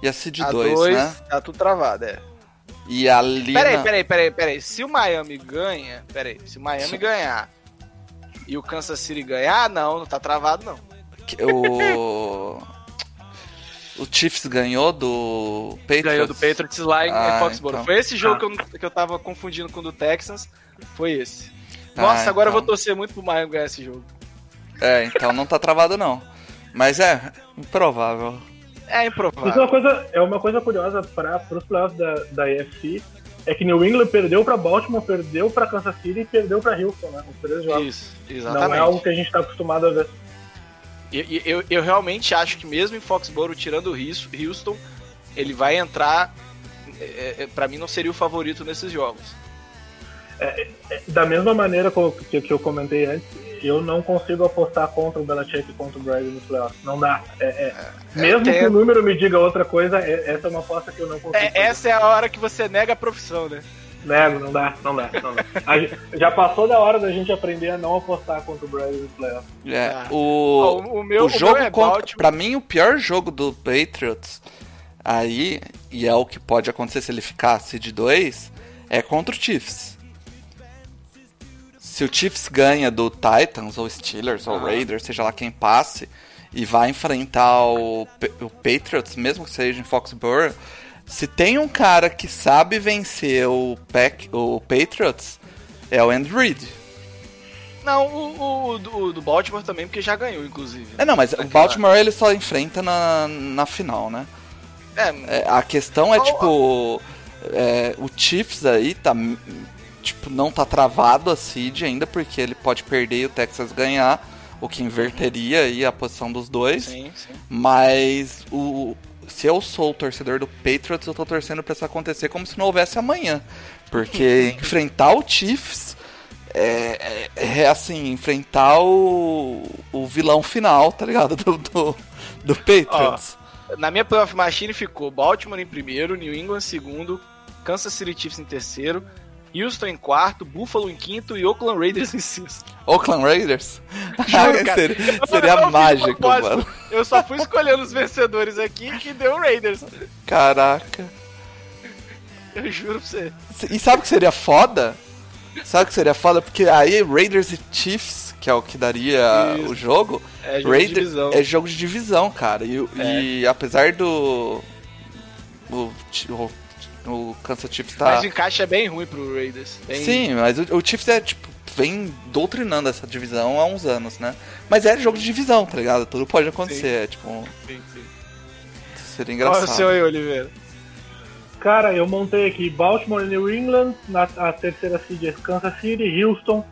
e a Seed A 2, 2, né? tá tudo travado, é. E ali. Peraí, peraí, peraí, peraí. Se o Miami ganha, peraí, se o Miami Sim. ganhar e o Kansas City ganhar, não, não tá travado não. O. O Chiefs ganhou do Patriots. Ganhou do Patriots lá em Ah, Foxborough. então. Foi esse jogo Ah. que, eu, não- que eu tava confundindo com o do Texans, foi esse. Ah, Nossa, agora eu vou então. torcer muito pro Miami ganhar esse jogo. É, então não tá travado não. Mas é, improvável. É Isso é improvável. uma coisa, é uma coisa curiosa para os playoffs da, da AFC, é que New England perdeu para Baltimore, perdeu para Kansas City e perdeu para Houston, né? Os três jogos. Isso, Não exatamente. é algo que a gente tá acostumado a ver. E- e- Eu, eu realmente acho que mesmo em Foxborough, tirando o Houston, ele vai entrar. É, é, pra mim não seria o favorito nesses jogos. Da mesma maneira que, que eu comentei antes, eu não consigo apostar contra o Belichick e contra o Brady nos playoffs. Não dá. É, é, mesmo que o número me diga outra coisa, é- essa é uma aposta que eu não consigo. É, essa é a hora que você nega a profissão, né? Nego, não dá, não dá, não dá. A já passou da hora da gente aprender a não apostar contra o Brady nos playoffs. É, Ah. o, Ó, o- o meu- o o jogo meu é contra, Baltimore. pra mim o pior jogo do Patriots aí, e é o que pode acontecer se ele ficar seed 2, é contra o Chiefs. Se o Chiefs ganha do Titans ou Steelers ou Raiders, seja lá quem passe, e vai enfrentar o, o Patriots, mesmo que seja em Foxborough, se tem um cara que sabe vencer o, Pac, o Patriots, é o Andy Reid. Não, o, o do, do Baltimore também, porque já ganhou, inclusive. É, não, mas o Baltimore ele só enfrenta na, na final, né? É, É, a questão é, tipo, é, o Chiefs aí tá, tipo, não tá travado a seed ainda, porque ele pode perder e o Texas ganhar, o que inverteria aí a posição dos dois. sim, sim. Mas o se eu sou o torcedor do Patriots, eu tô torcendo pra isso acontecer como se não houvesse amanhã. Porque enfrentar o Chiefs é, é, é, assim, enfrentar o, o vilão final, tá ligado? Do, do, do Patriots. Na minha playoff machine ficou Baltimore em primeiro, New England em segundo, Kansas City Chiefs em terceiro, Houston em quarto, Buffalo em quinto e Oakland Raiders em sexto. Oakland Raiders? Juro, cara. seria seria fiz mágico, mano. Eu só fui escolhendo os vencedores aqui que deu Raiders. Caraca. Eu juro pra você. E sabe o que seria foda? Sabe o que seria foda? Porque aí Raiders e Chiefs, que é o que daria Isso. o jogo, É jogo de Raiders divisão. é jogo de divisão, cara. E, e apesar do. O, o, o Kansas Chiefs tá. Mas o encaixe é bem ruim pro Raiders. Bem- Sim, mas o, o Chiefs é tipo. Vem doutrinando essa divisão há uns anos, né? Mas é jogo de divisão, tá ligado? Tudo pode acontecer. É, tipo, sim, sim. seria é o engraçado. seu aí, Oliveira? Cara, eu montei aqui Baltimore e New England, na a terceira seed é Kansas City, Houston,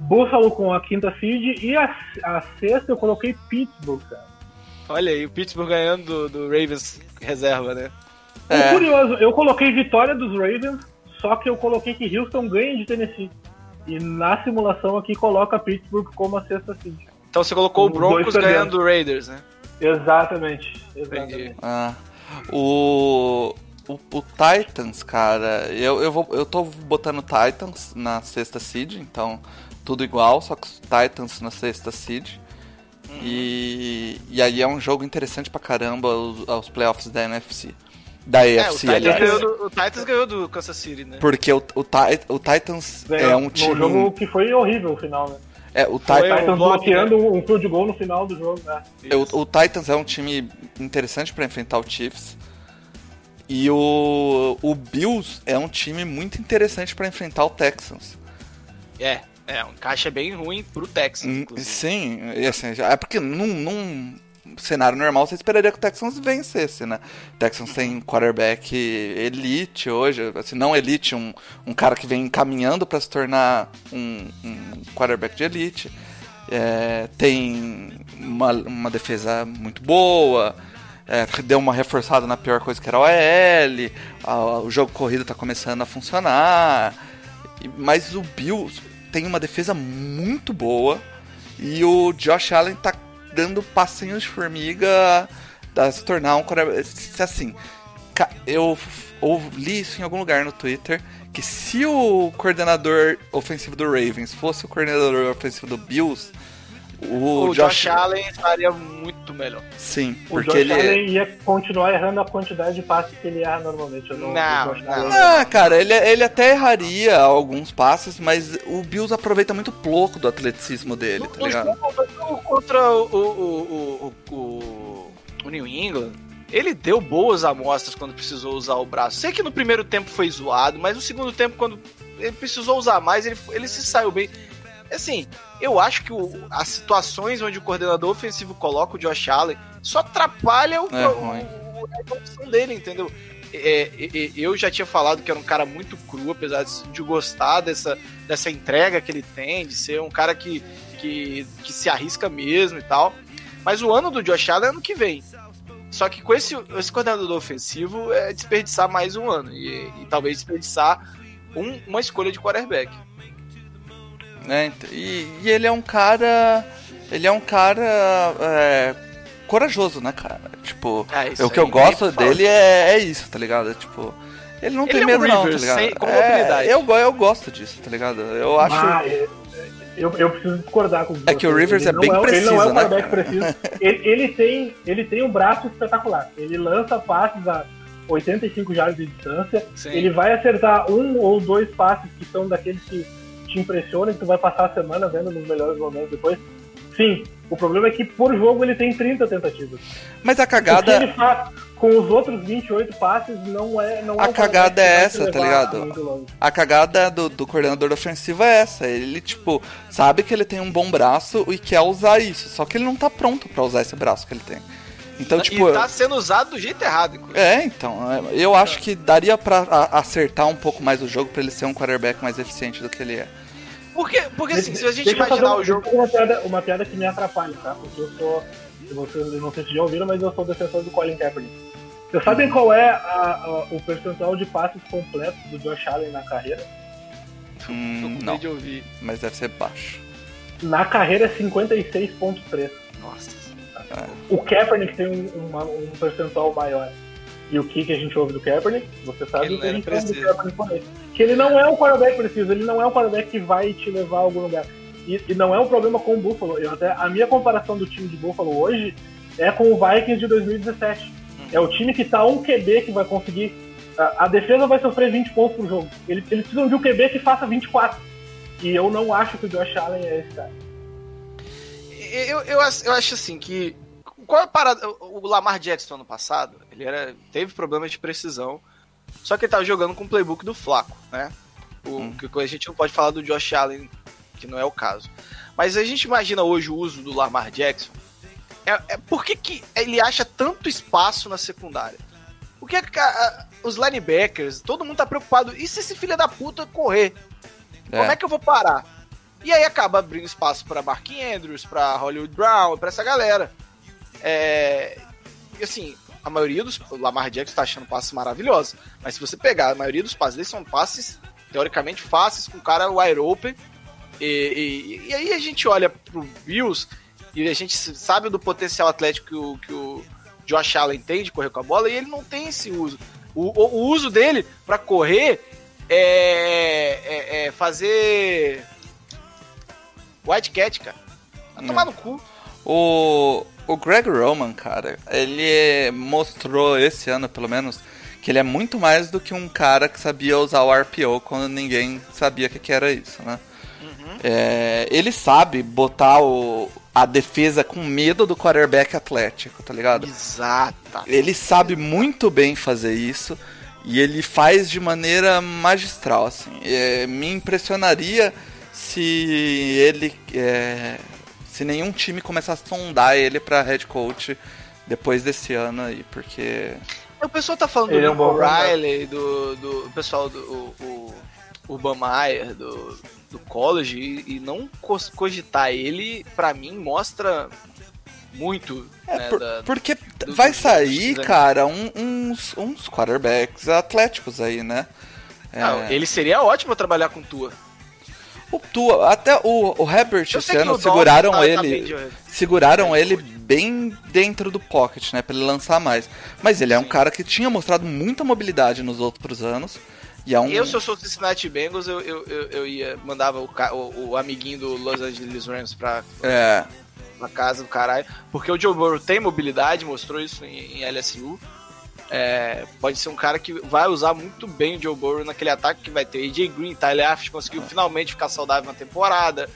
Buffalo com a quinta seed e a, a sexta eu coloquei Pittsburgh, cara. Olha aí, o Pittsburgh ganhando do, do Ravens reserva, né? É. O curioso, eu coloquei vitória dos Ravens, só que eu coloquei que Houston ganha de Tennessee. E na simulação aqui coloca Pittsburgh como a sexta seed. Então você colocou o Os Broncos ganhando do Raiders, né? Exatamente. exatamente. Entendi. Ah, o, o, o Titans, cara, eu, eu, vou, eu tô botando Titans na sexta seed, então tudo igual, só que Titans na sexta seed. E, e aí é um jogo interessante pra caramba os, os playoffs da NFC. Da É, o AFC, Titans, aliás. ganhou do, o Titans ganhou do Kansas City, né? Porque o, o, o Titans Ganhou é um time. jogo que foi horrível o final, né? É, o, Foi Titans o bloco, bloqueando um field goal no final do jogo, né? É, O, o Titans é um time interessante pra enfrentar o Chiefs. E o, o Bills é um time muito interessante pra enfrentar o Texans. É, é, um encaixe é bem ruim pro Texans, Hum, inclusive. Sim, e assim, já- é porque num, num cenário normal você esperaria que o Texans vencesse, né? O Texans tem quarterback elite hoje, assim, não elite, um, um cara que vem caminhando pra se tornar um, um quarterback de elite. É, tem uma, uma defesa muito boa, é, deu uma reforçada na pior coisa que era o OL, a- o jogo corrido tá começando a funcionar. Mas o Bills tem uma defesa muito boa e o Josh Allen tá dando passinhos de formiga a se tornar um Assim, eu, eu li isso em algum lugar no Twitter que se o coordenador ofensivo do Ravens fosse o coordenador ofensivo do Bills, o, O, Josh, Allen estaria muito melhor. Sim, O porque Josh ele é- Allen ia continuar errando a quantidade de passes que ele erra normalmente. Não, Não, Josh não. Allen- Ah, cara, ele, ele até erraria alguns passes, mas o Bills aproveita muito pouco do atleticismo dele, tá ligado? contra o, o, o, o, o New England, ele deu boas amostras quando precisou usar o braço. Sei que no primeiro tempo foi zoado, mas no segundo tempo, quando ele precisou usar mais, ele, ele se saiu bem. Assim, eu acho que o- as situações onde o coordenador ofensivo coloca o Josh Allen só atrapalha o, É o- o- a evolução dele, entendeu? É, é, é, eu já tinha falado que era um cara muito cru, apesar de, de gostar dessa, dessa entrega que ele tem, de ser um cara que, que, que se arrisca mesmo e tal. Mas o ano do Josh Allen é ano que vem. Só que com esse, esse coordenador ofensivo é desperdiçar mais um ano. E, e talvez desperdiçar um- uma escolha de quarterback. Né? E, e ele é um cara. Ele é um cara. é, corajoso, né, cara? Tipo, É, o que aí eu gosto dele é, é isso, tá ligado? Tipo. Ele não Ele tem é um medo, não, tá ligado? sem- com É, eu, eu gosto disso, tá ligado? Eu acho. Ah, é- eu, eu preciso discordar com É que o. Rivers Ele é bem Ele não é preciso, um né, quarterback preciso. Ele, ele tem, ele tem um braço espetacular. Ele lança passes a 85 jardas de distância. Sim. Ele vai acertar um ou dois passes que são daqueles que te impressionam, que tu vai passar a semana vendo nos melhores momentos depois. Sim, o problema é que por jogo ele tem 30 tentativas. Mas a O que cagada. ele faz com os outros 28 passes não é. Não A é cagada é essa, tá ligado? A cagada do, do coordenador ofensivo é essa. Ele, tipo, sabe que ele tem um bom braço e quer usar isso. Só que ele não tá pronto pra usar esse braço que ele tem. Então, tipo. e tá sendo usado do jeito errado, inclusive. É, então. é, Eu acho que daria pra a- acertar um pouco mais o jogo pra ele ser um quarterback mais eficiente do que ele é. Porque, porque assim, se a gente imaginar fazer o jogo. Uma piada, uma piada que me atrapalha, tá? Porque eu sou. eu Vocês, não sei se já ouviram, mas eu sou defensor do Colin Kaepernick. Vocês sabem qual é a- a- o percentual de passes completos do Josh Allen na carreira? Tô Hum, com não, de ouvir. mas deve ser baixo. Na carreira é 56,3. Nossa. O Kaepernick tem um, uma- um percentual maior. E o que, que a gente ouve do Kaepernick? Você sabe Ele que a gente ouve do. Kaepernick por aí. Que ele não é um quarterback preciso, ele não é um quarterback que vai te levar a algum lugar. E, e não é um problema com o Buffalo. Eu até, a minha comparação do time de Buffalo hoje é com o Vikings de 2017. É o time que tá um QB que vai conseguir. A, a defesa vai sofrer 20 pontos por jogo. Eles, eles precisam de um QB que faça 24. E eu não acho que o Josh Allen é esse cara. Eu, eu, eu acho assim que. Qual é a parada? O o Lamar Jackson ano passado, ele era, teve problemas de precisão. Só que ele tava jogando com o playbook do Flaco, né? O, Hum. que a gente não pode falar do Josh Allen, que não é o caso. Mas a gente imagina hoje o uso do Lamar Jackson. É, é por que, que ele acha tanto espaço na secundária? Porque a- a- os linebackers, todo mundo tá preocupado. E se esse filho da puta correr? Como é que eu vou parar? E aí acaba abrindo espaço pra Mark Andrews, pra Hollywood Brown, pra essa galera. É... E assim, a maioria dos. O Lamar Jackson tá achando passes maravilhosos. Mas se você pegar, a maioria dos passes dele são passes teoricamente fáceis, com o cara wide open. E, e- e aí a gente olha pro Bills e a gente sabe do potencial atlético que o, que o Josh Allen tem de correr com a bola e ele não tem esse uso. O, o- o uso dele pra correr é, é- é fazer White Cat, cara. Vai tomar no cu. O, o Greg Roman, cara, ele mostrou esse ano, pelo menos, que ele é muito mais do que um cara que sabia usar o RPO quando ninguém sabia o que, que era isso, né? É, ele sabe botar o, a defesa com medo do quarterback atlético, tá ligado? Exata. Ele sabe muito bem fazer isso e ele faz de maneira magistral, assim. É, me impressionaria se ele, é, se nenhum time começasse a sondar ele pra head coach depois desse ano aí, porque O pessoal tá falando Ele é do um bom Nico Riley, do, do o pessoal do o, o Urban Meyer, do, do college, e, e não cogitar ele, pra mim, mostra muito. É, né, por- da- porque dos- vai sair, cara, um- uns, uns quarterbacks atléticos aí, né? É, Ah, ele seria ótimo trabalhar com Tua. O Tua, até o, o Herbert esse ano seguraram tá- ele. seguraram ele bem dentro do pocket, né, Pra ele lançar mais. Mas ele é um Sim. cara que tinha mostrado muita mobilidade nos outros anos e é um Eu, se eu sou o Cincinnati Bengals, eu, eu, eu, eu ia, mandava o, ca- o, o amiguinho do Los Angeles Rams pra, é, na casa do caralho. Porque o Joe Burrow tem mobilidade, mostrou isso em, em LSU. É, pode ser um cara que vai usar muito bem o Joe Burrow naquele ataque que vai ter. AJ Green, Tyler Aft conseguiu finalmente ficar saudável na temporada.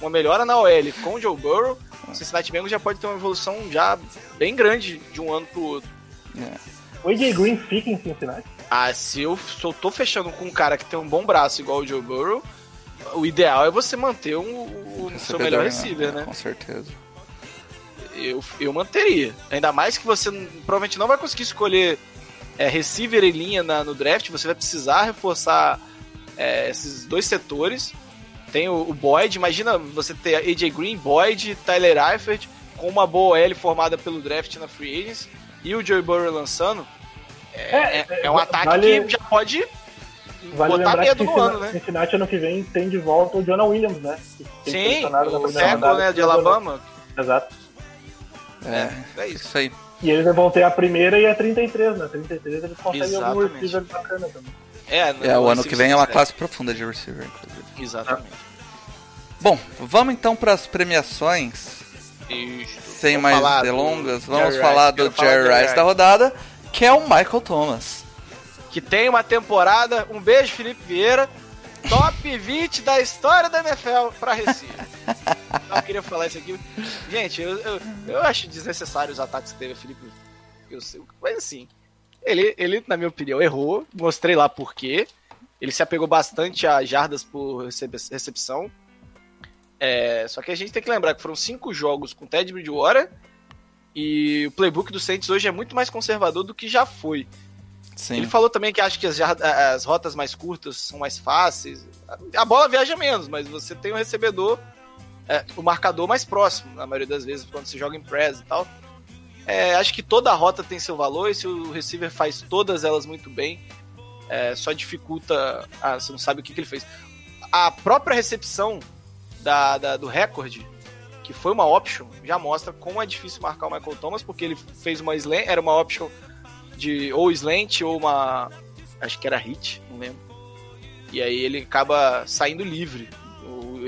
Uma melhora na OL com o Joe Burrow. O Cincinnati Bengals já pode ter uma evolução já bem grande de um ano pro outro. O AJ Green fica em Cincinnati. Ah, se eu, se eu tô fechando com um cara que tem um bom braço igual o Joe Burrow, o ideal é você manter um, o, o seu melhor receiver, né? Com certeza. Eu, eu manteria. Ainda mais que você provavelmente não vai conseguir escolher é, receiver e linha na- no draft, você vai precisar reforçar é, esses dois setores. Tem o, o Boyd, imagina você ter AJ Green, Boyd, Tyler Eifert, com uma boa L formada pelo draft na Free Agents, e o Joey Burrow lançando. É, é- é um ataque vale- que já pode Vale botar medo no Cincinnati, ano, né? Cincinnati ano que vem tem de volta o Jonah Williams, né? Sim, o rodada. né, de Alabama. Exato. É, É isso. isso aí. E eles vão ter a primeira e a 33, né? 33 eles conseguem algum Exatamente. receiver bacana também. É, É, o ano que vem é uma classe. classe profunda de receiver, inclusive. Exatamente. Bom, vamos então para as premiações. Isso. Sem Vamos mais falar do delongas, vamos Jerry falar Rice. do Quero falar Jerry Rice da rodada, que é o Michael Thomas. que tem uma temporada. Um beijo, Felipe Vieira. Top 20 da história da NFL pra Recife. Eu queria falar isso aqui. Gente, eu, eu, eu acho desnecessário os ataques que teve o Felipe. Eu sei, mas assim, ele, ele, na minha opinião, errou. Mostrei lá por quê. Ele se apegou bastante a jardas por recebe- recepção. É, só que a gente tem que lembrar que foram cinco jogos com Ted Bridgewater. E o playbook do Saints hoje é muito mais conservador do que já foi. Sim. Ele falou também que acha que as, as rotas mais curtas são mais fáceis. A bola viaja menos, mas você tem o recebedor, é, o marcador mais próximo, na maioria das vezes, quando você joga em press e tal. É, acho que toda rota tem seu valor e se o receiver faz todas elas muito bem, é, só dificulta. Ah, você não sabe o que, que ele fez. A própria recepção da, da- do recorde, que foi uma option, já mostra como é difícil marcar o Michael Thomas, porque ele fez uma slant, era uma option de ou slant ou uma. Acho que era hit, não lembro. E aí ele acaba saindo livre. O,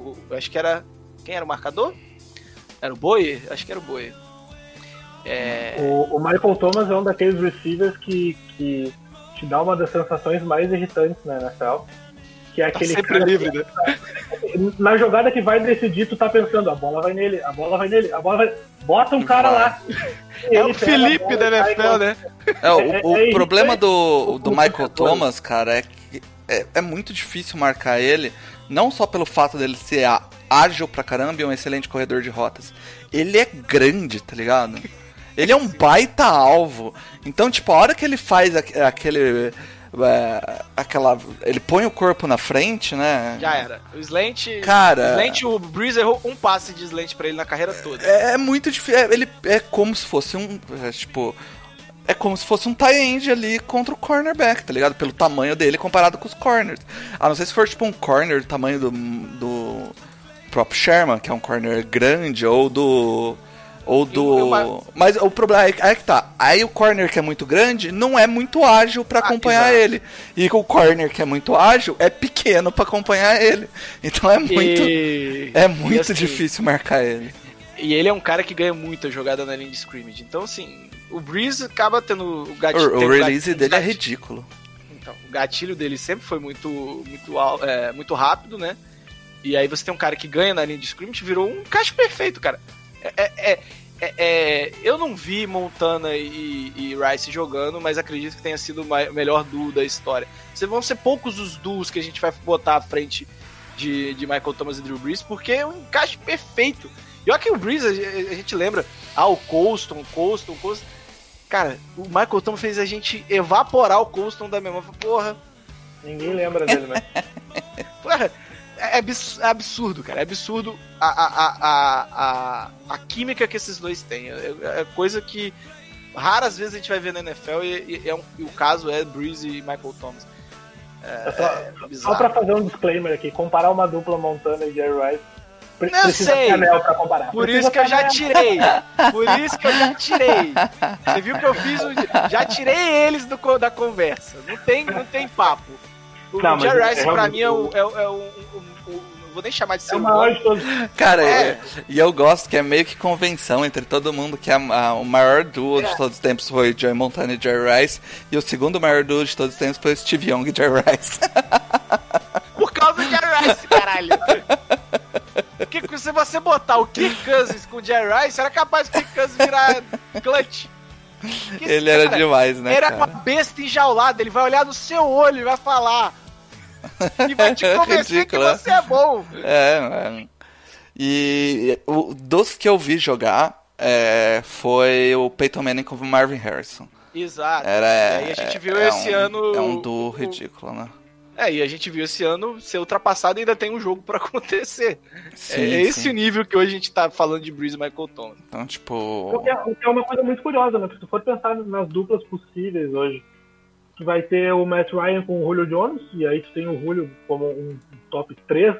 o- o- acho que era. Quem era o marcador? Era o Boi? Acho que era o Boi. É. O, Michael Thomas é um daqueles receivers que, que te dá uma das sensações mais irritantes na NFL. Que é Tá aquele sempre livre, né? na jogada que vai decidir, tu tá pensando, a bola vai nele, a bola vai nele, a bola vai. Bota um cara lá. É o Felipe da e NFL, né? É, o, É- o é problema irritante. do, do O Michael. Thomas, cara, é que é, é muito difícil marcar ele, não só pelo fato dele ser ágil pra caramba e um excelente corredor de rotas. Ele é grande, tá ligado? Ele é um baita alvo. Então, tipo, a hora que ele faz aque- aquele. É, aquela. Ele põe o corpo na frente, né? Já era. O Slant. Cara- Slant, o Breeze errou um passe de Slant pra ele na carreira toda. É, é muito difícil. é- ele é como se fosse um. é, tipo. É como se fosse um tie end ali contra o cornerback, tá ligado? Pelo tamanho dele comparado com os corners. A não ser se for tipo um corner do tamanho do, do próprio Sherman, que é um corner grande, ou do. Ou do. Mas o problema é, é que tá. Aí o corner que é muito grande não é muito ágil pra Ah, acompanhar exato. ele. E o corner que é muito ágil é pequeno pra acompanhar ele. Então é muito. E- É muito assim, difícil marcar ele. E ele é um cara que ganha muita jogada na linha de scrimmage. Então, assim, o Breeze acaba tendo o O, gatilho. o tem release gatilho- dele é ridículo. Então, o gatilho dele sempre foi muito, muito, é, muito rápido, né? E aí você tem um cara que ganha na linha de scrimmage, virou um caixa perfeito, cara. É, é- é- é- eu não vi Montana e, e Rice jogando, mas acredito que tenha sido o melhor duo da história. Vão ser poucos os duos que a gente vai botar à frente de, de Michael Thomas e Drew Brees, porque é um encaixe perfeito. E olha que o Brees, a, a gente lembra, ah, o Colston, Colston, Colston. Cara, o Michael Thomas fez a gente evaporar o Colston da memória. Porra, Ninguém lembra dele, né? Porra, é abs- é absurdo, cara. É absurdo a, a, a, a, a, química que esses dois têm. É, é coisa que raras vezes a gente vai ver na NFL e, e é um- e o caso é Breeze e Michael Thomas. É, Só, é só pra fazer um disclaimer aqui, comparar uma dupla Montana e Jerry Rice. pre- precisa sei. Por Precisa isso que eu já tirei. Por isso que eu já tirei. Você viu que eu fiz? o- Já tirei eles do, da conversa. Não tem, não tem papo. O Jerry é Rice, pra realmente mim, é o. É, é o- o- não vou nem chamar de ser É o o maior de todos. Cara, É. é- e eu gosto que é meio que convenção entre todo mundo que a- a- o maior duo É. de todos os tempos foi Joey Montana e Jerry Rice, e o segundo maior duo de todos os tempos foi Steve Young e Jerry Rice. Por causa do Jerry Rice, caralho. Porque se você botar o Kirk Cousins com o Jerry Rice, era capaz do Kirk Cousins virar clutch. Porque Ele era demais, né, Era cara? uma besta enjaulada, ele vai olhar no seu olho e vai falar. E vai te convencer Ridículo, que você é bom. É, é. E o, dos que eu vi jogar é, foi o Peyton Manning com o Marvin Harrison. Exato. Era, e aí a gente viu é esse um- ano. É um duo o- ridículo, né? É, e a gente viu esse ano ser ultrapassado e ainda tem um jogo pra acontecer. Sim, é esse sim. o nível que hoje a gente tá falando de Breeze e Michael Thomas. Então, tipo. é, o que é uma coisa muito curiosa, né? Porque se tu for pensar nas duplas possíveis hoje, tu vai ter o Matt Ryan com o Julio Jones, e aí tu tem o Julio como um top 3,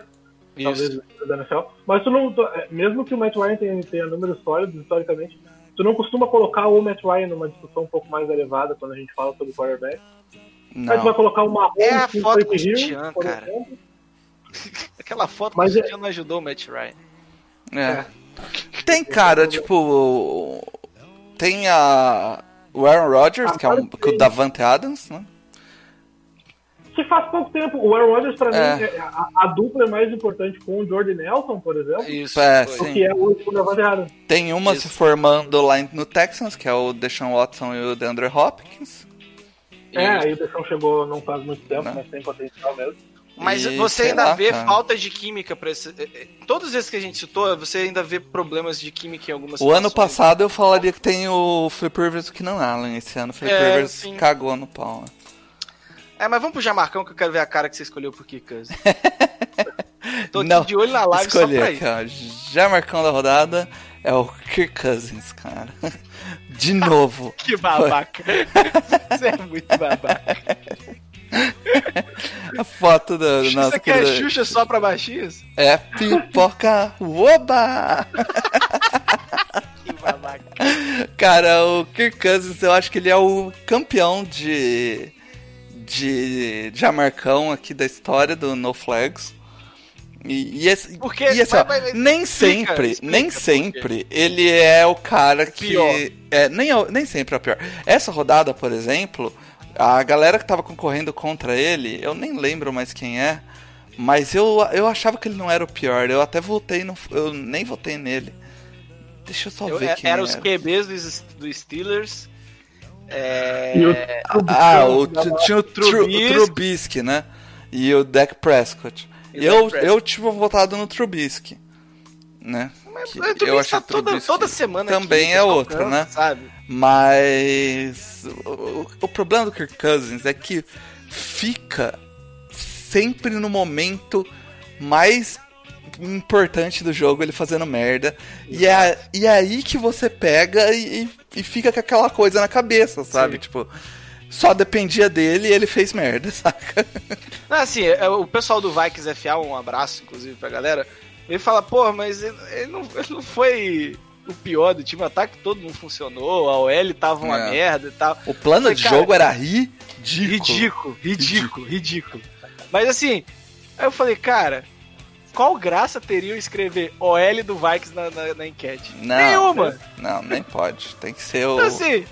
talvez, da NFL. Mas tu não. tu- é, mesmo que o Matt Ryan tenha, tenha números sólidos, historicamente, tu não costuma colocar o Matt Ryan numa discussão um pouco mais elevada quando a gente fala sobre quarterback. Aí tu vai Não. colocar o Mahomes É a com o foto com o Hill, Tchan, por cara. exemplo. Aquela foto Mas que é- já não ajudou o Matt Ryan. É. Tem cara, tipo. Tem a. O Aaron Rodgers, que é um, que o Davante Adams, né? Que faz pouco tempo. O Aaron Rodgers, pra É. mim, é- a, a dupla é mais importante com o Jordan Nelson, por exemplo, Isso. É, do sim. que é hoje com o Davante Adams. Tem uma Isso. se formando lá no Texans, que é o Deshaun Watson e o DeAndre Hopkins. É, Isso. aí o Deschamps chegou não faz muito tempo, Né? mas tem potencial mesmo. Mas E, você ainda lá, vê cara. falta de química pra esse. eh, eh, Todos esses que a gente citou, você ainda vê problemas de química em algumas O ano situações. passado eu falaria que tem o Flip Rivers e o Keenan Allen. Esse ano o Flip É, Rivers sim. cagou no pau. né? É, mas vamos pro Jamarcão que eu quero ver a cara que você escolheu pro Kickers. Tô Não, de olho na live Escolhi só pra isso. ó. Jamarcão da rodada é o Kirk Cousins, cara. De novo. Que babaca. Você é muito babaca. A foto da Isso nossa aqui é querida- Xuxa só pra baixinhos? É pipoca oba! Que babaca. Cara, o Kirk Cousins, eu acho que ele é o campeão de de jamarcão aqui da história do No Flags. E, e, esse, Por quê? e assim, ó, Mas- mas- nem explica, sempre, explica nem sempre ele é o cara que Pior. é nem nem sempre é o pior. Essa rodada, por exemplo, a galera que tava concorrendo contra ele, eu nem lembro mais quem é, mas eu, eu achava que ele não era o pior. Eu até votei no eu nem votei nele. Deixa eu só Eu- ver é- quem era era. os QBs dos, dos Steelers. É, E o Ah, o, tinha o Tru- Trubisky. Trubisky, né? E o Dak Prescott. E eu, eu tive votado no Trubisky, né? Que Mas o eu Trubisky achei tá toda, toda semana também aqui, é outro, né? Sabe? Mas o, o- problema do Kirk Cousins é que fica sempre no momento mais importante do jogo ele fazendo merda. E é, e é aí que você pega e, e- fica com aquela coisa na cabeça, sabe? Sim. Tipo, só dependia dele e ele fez merda, saca? Não, assim, é, o pessoal do Vikings FA, um abraço, inclusive, pra galera, ele fala, pô, mas ele, ele não, ele não foi o pior do time, o ataque todo não funcionou, a OL tava uma É. merda e tal. O plano Falei, de jogo era ridículo. Ridículo, ridículo, ridículo. Mas assim, aí eu falei, cara, qual graça teria eu escrever OL do Vikings na, na, na enquete? Não, Nenhuma! Não, nem pode. Tem que ser o. Então, assim,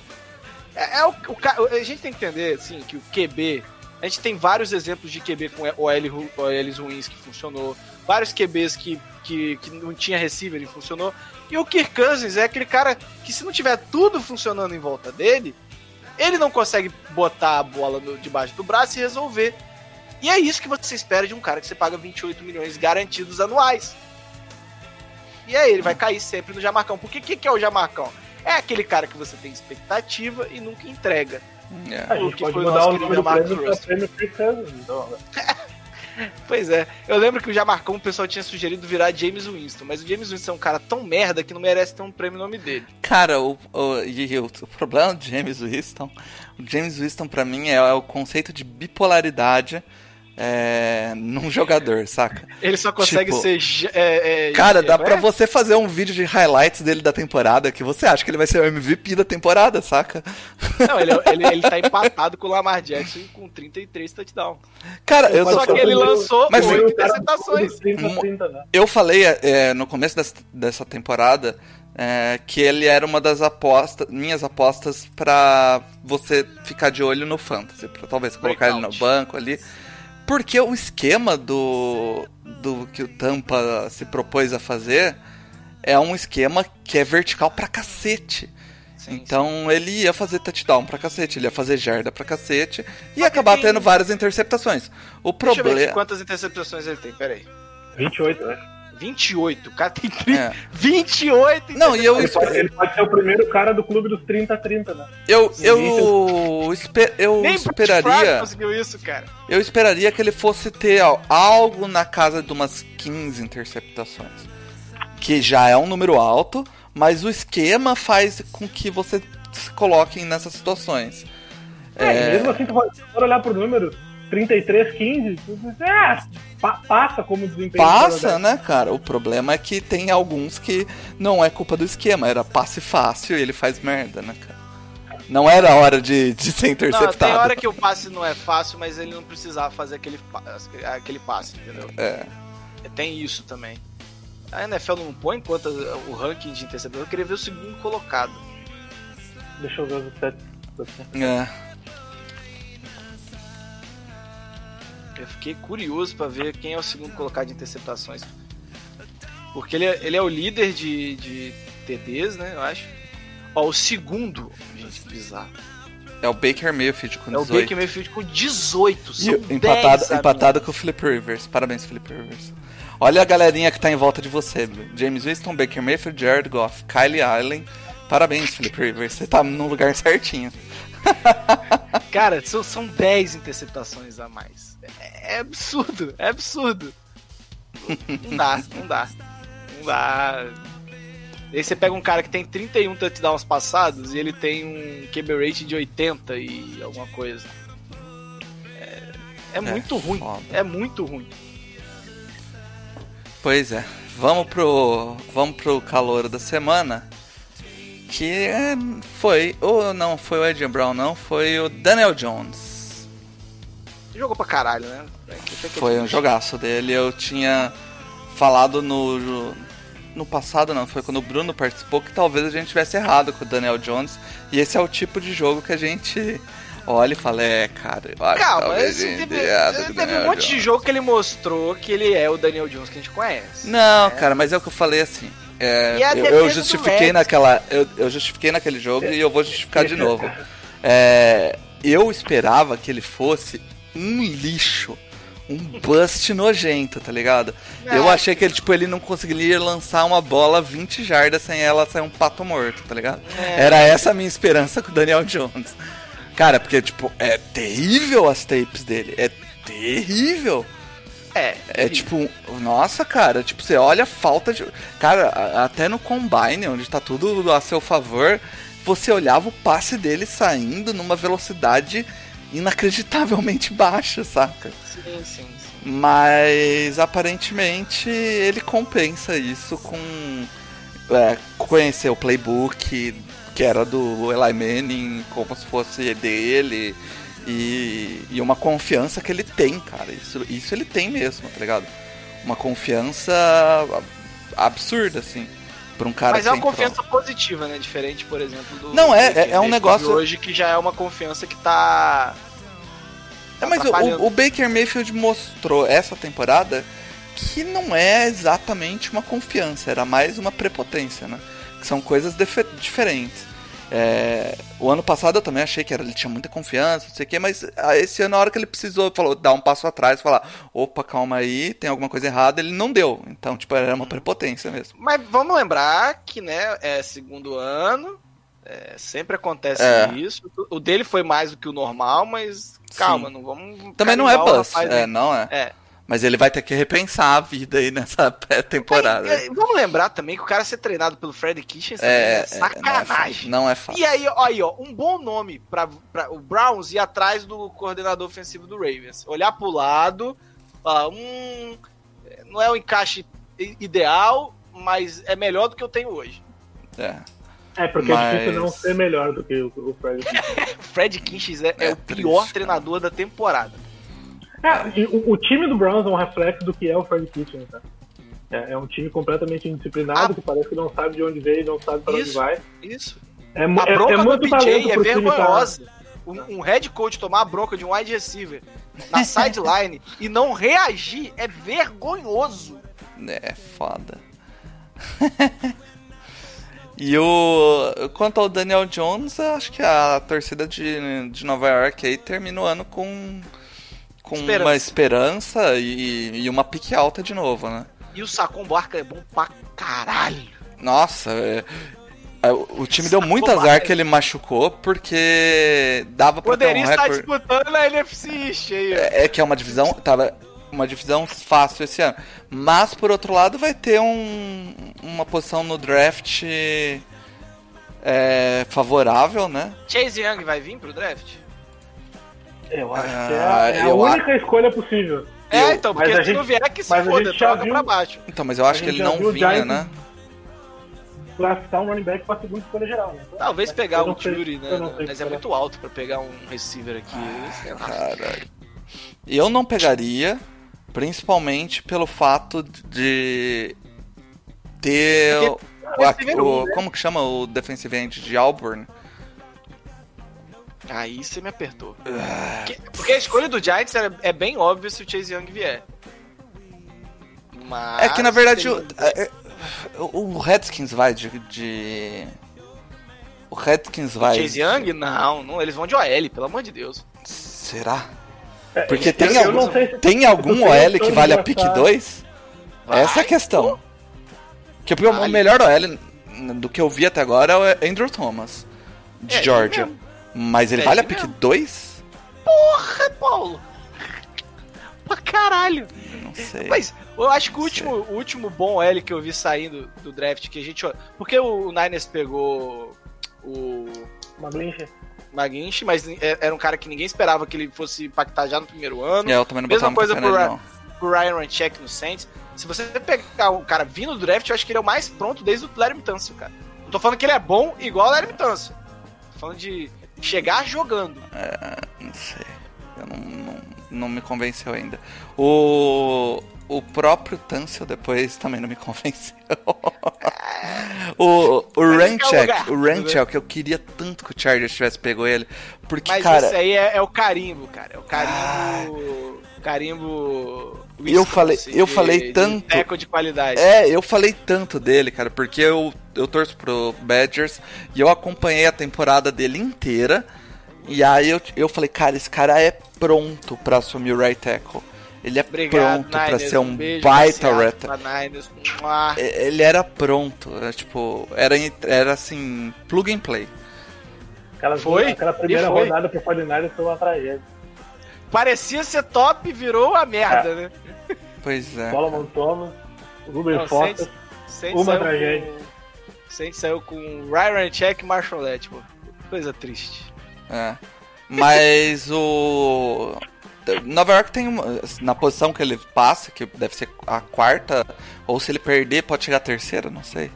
é, é o, o a gente tem que entender, assim, que o QB, a gente tem vários exemplos de QB com OL, ru- OLs ruins que funcionou, vários QBs que, que, que não tinha receiver e funcionou, e o Kirk Cousins é aquele cara que se não tiver tudo funcionando em volta dele, ele não consegue botar a bola no- debaixo do braço e resolver. E é isso que você espera de um cara que você paga 28 milhões garantidos anuais. E aí ele vai cair sempre no Jamarcão. Por que que, que é o Jamarcão? É aquele cara que você tem expectativa e nunca entrega. É. A O gente que pode foi o mudar o nome do prêmio prêmio Kirk Cousins. Então, né? Pois é, eu lembro que o Jamarcão o pessoal tinha sugerido virar James Winston, mas o James Winston é um cara tão merda que não merece ter um prêmio no nome dele. Cara, o, o, o, o problema do James Winston, o James Winston pra mim é, o conceito de bipolaridade é, num jogador, saca? Ele só consegue Tipo, ser. É, é, Cara, é, dá qual pra é? você fazer um vídeo de highlights dele da temporada que você acha que ele vai ser o MVP da temporada, saca? Não, ele, ele, ele tá empatado com o Lamar Jackson com 33 touchdowns. Cara, eu, Só tô, que ele lançou Mas oito o cara interceptações. do 30, 30, né? eu falei é, no começo dessa, dessa temporada é, que ele era uma das apostas, minhas apostas pra você ficar de olho no fantasy, pra talvez colocar ele no Breakout. banco ali. Porque o esquema do, do que o Tampa se propôs a fazer é um esquema que é vertical pra cacete. Sim, então ele ia fazer touchdown pra cacete, ele ia fazer jarda pra cacete e ia acabar tem- tendo várias interceptações. O Deixa eu ver aqui problema. quantas interceptações ele tem, peraí. 28, eu acho. 28, o cara tem 30, É. 28 Não, e eu, Ele pode, ele pode ser o primeiro cara do clube dos 30 a 30, né? eu, eu, espe- eu Nem esperaria. conseguiu isso, cara. Eu esperaria que ele fosse ter ó, algo na casa de umas 15 interceptações. Que já é um número alto, mas o esquema faz com que você se coloque nessas situações. É, e mesmo assim, se for olhar pro número 33, 15, tu diz, é, pa- passa como desempenho. Passa, né, cara? O problema é que tem alguns que não é culpa do esquema, era passe fácil e ele faz merda, né, cara? Não era hora de, de ser Não, interceptado. tem hora que o passe não é fácil, mas ele não precisava fazer aquele, aquele passe, entendeu? É. Tem isso também. A NFL não põe em conta o ranking de interceptação. Eu queria ver o segundo colocado. Deixa eu ver os stats. É. Eu fiquei curioso pra ver quem é o segundo colocado de interceptações. Porque ele é, ele é o líder de, de TDs, né? Eu acho. Ó, o segundo. Gente, que bizarro. É o Baker Mayfield com É o 18. Baker Mayfield com 18. E São empatado, 10, empatado com o Flip Rivers. Parabéns, Flip Rivers. Olha a galerinha que tá em volta de você. James Winston, Baker Mayfield, Jared Goff, Kylie Allen. Parabéns, Flip Rivers. Você tá no lugar certinho. Cara, são, são 10 interceptações a mais. É, é absurdo, é absurdo. Não dá, não dá. dá. E aí você pega um cara que tem 31 touchdowns passados e ele tem um QB rate de 80 e alguma coisa. É, é muito ruim. foda. É muito ruim. Pois é. Vamos pro. Vamos pro calor da semana. Que é, foi. Ou não foi o Ed Brown, não, foi o Daniel Jones. Jogou pra caralho, né? É Foi um jogaço dele. Eu tinha falado no. No passado, não, foi quando o Bruno participou, que talvez a gente tivesse errado com o Daniel Jones. E esse é o tipo de jogo que a gente olha e fala: é, cara, Calma, esse teve, teve um monte de Jones." jogo que ele mostrou que ele é o Daniel Jones que a gente conhece. Não, cara, mas é o que eu falei assim. É, eu, eu justifiquei naquela. Eu, eu justifiquei naquele jogo e eu vou justificar de novo. É, eu esperava que ele fosse um lixo. Um bust nojento, tá ligado? Eu É. achei que ele, tipo, ele não conseguiria lançar uma bola 20 jardas sem ela sair um pato morto, tá ligado? É. Era essa a minha esperança com o Daniel Jones. Cara, porque, tipo, é terrível as tapes dele. É terrível. É, É tipo, nossa, cara, tipo, você olha a falta de. Cara, até no combine, onde tá tudo a seu favor, você olhava o passe dele saindo numa velocidade inacreditavelmente baixa, saca? sim, sim, sim. Mas aparentemente ele compensa isso com é, conhecer o playbook que era do Eli Manning, como se fosse dele, e, e uma confiança que ele tem, cara. Isso, isso ele tem mesmo, tá ligado? Uma confiança absurda, assim, pra um cara Mas é uma confiança positiva, né? Diferente, por exemplo, do. Não, é- do é- é um negócio- Hoje que já é uma confiança que tá. É, mas o, o Baker Mayfield mostrou essa temporada que não é exatamente uma confiança, era mais uma prepotência, né? Que são coisas diferentes. É, o ano passado eu também achei que era, ele tinha muita confiança, não sei o quê, mas ah, esse ano, na hora que ele precisou, falou, dar um passo atrás, falar, opa, calma aí, tem alguma coisa errada, ele não deu. Então, tipo, era uma prepotência mesmo. Mas vamos lembrar que, né, é segundo ano, é, sempre acontece É. isso. O dele foi mais do que o normal, mas calma, não vamos. Também não é rapaz, é, né? não é. É. Mas ele vai ter que repensar a vida aí nessa temporada. É, vamos lembrar também que o cara ser treinado pelo Fred Kitchens É, é, é, sacanagem. Não é fácil. E aí, ó, aí, ó, um bom nome pra, pra o Browns ir atrás do coordenador ofensivo do Ravens. Olhar pro lado, falar, hum, não é o encaixe i- ideal, mas é melhor do que eu tenho hoje. É. É, porque é Mas- difícil não ser melhor do que o, o Fred. O Fred Kitchens é, é É o triste, pior cara. treinador da temporada. É, o, o time do Browns é um reflexo do que é o Fred Kitchen, tá? É, é um time completamente indisciplinado, Ah. que parece que não sabe de onde veio, não sabe para onde Isso. vai. Isso. É, A é, bronca é do muito PJ talento é tá- vergonhosa. Um, um head coach tomar a bronca de um wide receiver na sideline e não reagir é vergonhoso. É foda. e o. Quanto ao Daniel Jones, eu acho que a torcida de, de Nova York aí termina o ano com. Com Esperança. uma esperança e, e uma pique alta de novo, né? E o Sacon Barca é bom pra caralho. Nossa, é- é, o time deu muito azar mais. que ele machucou, porque dava pra ter Poderia um estar recorde. disputando na NFC East aí, ó. É que é uma divisão, tava uma divisão fácil esse ano. Mas por outro lado vai ter um, uma posição no draft é, favorável, né? Chase Young vai vir pro draft? Eu acho Ah, que é, a- é a única escolha possível. É, então, mas porque a se não gente- vier que se mas foda, troca viu- pra baixo. Então, mas eu acho que ele não o vinha, Giants né? Draftar um running back pra segunda escolha geral. Né? Talvez mas pegar o não sei- Jury, né? não Mas é muito alto pra pegar um receiver aqui. lá. Caralho. Eu não pegaria, principalmente pelo fato de ter o, receiver o- um, né? como que chama o defensive end de Auburn? Aí você me apertou. Ah. Porque, porque a escolha do Giants é, é bem óbvio se o Chase Young vier. Mas É que na verdade tem- o, é- o- o Redskins vai de, de- o Redskins vai Chase Young? Não, não, eles vão de OL, pelo amor de Deus. será? É, Porque eu- tem eu algum, não sei se- tem algum OL que vale a pick 2? Vai, Essa é a questão. Que porque o melhor OL do que eu vi até agora é o Andrew Thomas, de É, ele Georgia. Mas ele É, vale a pick mesmo. 2? Porra, Paulo! pra caralho. Não sei. Mas eu acho que o último, o último bom L que eu vi saindo do draft que a gente. Porque o Niners pegou o Uma glincha. McGinch, mas é- era um cara que ninguém esperava que ele fosse impactar já no primeiro ano. É, eu também não Mesma coisa pro, Ra- pro Ryan Ranchek no Saints. Se você pegar o cara vindo do draft, eu acho que ele é o mais pronto desde o Larry Tunsil, cara. Não tô falando que ele é bom igual o Larry Tunsil. Tô falando de chegar jogando. Não sei. Eu não, não, não me convenceu ainda. O, o próprio Tansel depois também não me convenceu. o o Mas em qual Ranchek, lugar? o Ranchek, eu queria tanto que o Chargers tivesse pego ele. Porque, Mas cara, esse aí é, é o carimbo, cara. É o carimbo. Carimbo. Eu falei- Wisconsin eu falei de tanto. Teco de qualidade. É, eu falei tanto dele, cara, porque eu, eu torço pro Badgers e eu acompanhei a temporada dele inteira. E aí eu, eu falei, cara, esse cara é pronto pra assumir o right tackle. Ele é Obrigado, pronto pra Niners. ser um beijo baita right Ele era pronto, era, tipo, era, era assim, plug and play. Aquela, Foi? aquela primeira foi. rodada pro 49 foi uma tragédia. Parecia ser top, virou a merda, né? Pois é. Solomon Thomas, Ruben Não. Saints- Saints Uma saiu tragédia. Com... Saints saiu com Ryan Check e Marshall Letmore. Coisa triste. É. Mas o. Nova York tem uma. Na posição que ele passa, que deve ser a quarta, ou se ele perder, pode chegar a terceira, não sei.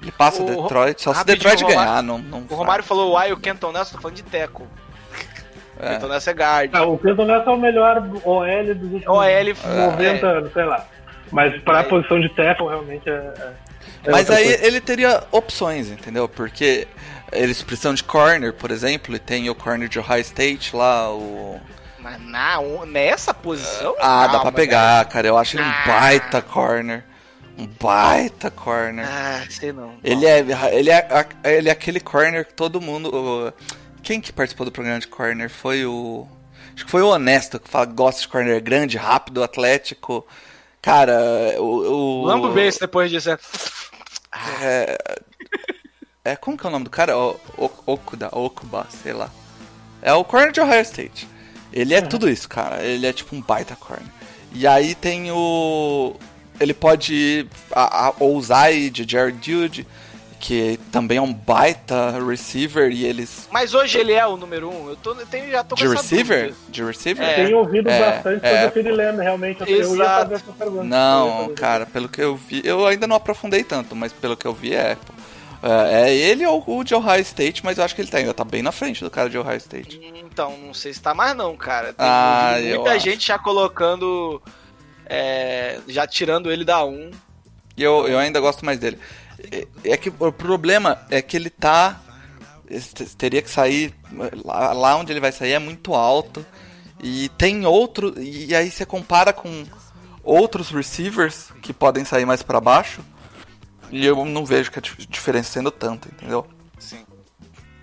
Ele passa O- Detroit, só se Detroit o Romário- ganhar, não. não O Romário falou, uai, o Kenton Nelson, tô falando de Teco. O É. Kenton Nelson é guard. Ah, o Clinton Nessa é o melhor OL dos últimos OL, 90 é. anos, sei lá. Mas pra Aí- posição de tackle, realmente é. é- é Mas aí coisa. ele teria opções, entendeu? Porque eles precisam de corner, por exemplo, e tem o corner de Ohio State lá, o. Mas na, nessa posição? Ah, dá Calma, pra pegar, cara. Eu acho ele um Ah. baita corner. Um baita corner. Ah, sei não. Ele é, ele, é, ele é aquele corner que todo mundo. o- quem que participou do programa de corner? Foi o. Acho que foi o Honesto, que fala que gosta de corner grande, rápido, atlético. Cara, o. o Lambo beijo depois disso. é- É, como que é o nome do cara? O, o, Okuda, Okuba, sei lá. É o corner de Ohio State. Ele é tudo isso, cara. Ele é tipo um baita corner. E aí tem o. Ele pode a, a, ousar de Jared Jude, que também é um baita receiver, e eles. Mas hoje ele é o número um. Eu, tô, eu tenho, já tô com De essa receiver? dúvida. De receiver? É. Tenho ouvido é, bastante é. sobre o Philly Lamb, realmente. Eu, eu ia fazer essa pergunta. Eu Não, cara, pelo que eu vi, eu ainda não aprofundei tanto, mas pelo que eu vi é. pô. É, é ele ou o de Ohio State, mas eu acho que ele tá, ainda tá bem na frente do cara de Ohio State. Então, não sei se tá mais não, cara. Tem Ah, eu muita acho. gente já colocando. é, já tirando ele da 1. E eu, eu ainda gosto mais dele. É, é que o problema é que ele tá. Teria que sair. Lá, lá onde ele vai sair é muito alto. E tem outro. E aí você compara com outros receivers que podem sair mais pra baixo. E eu não vejo que a dif- diferença sendo tanta, entendeu? Sim.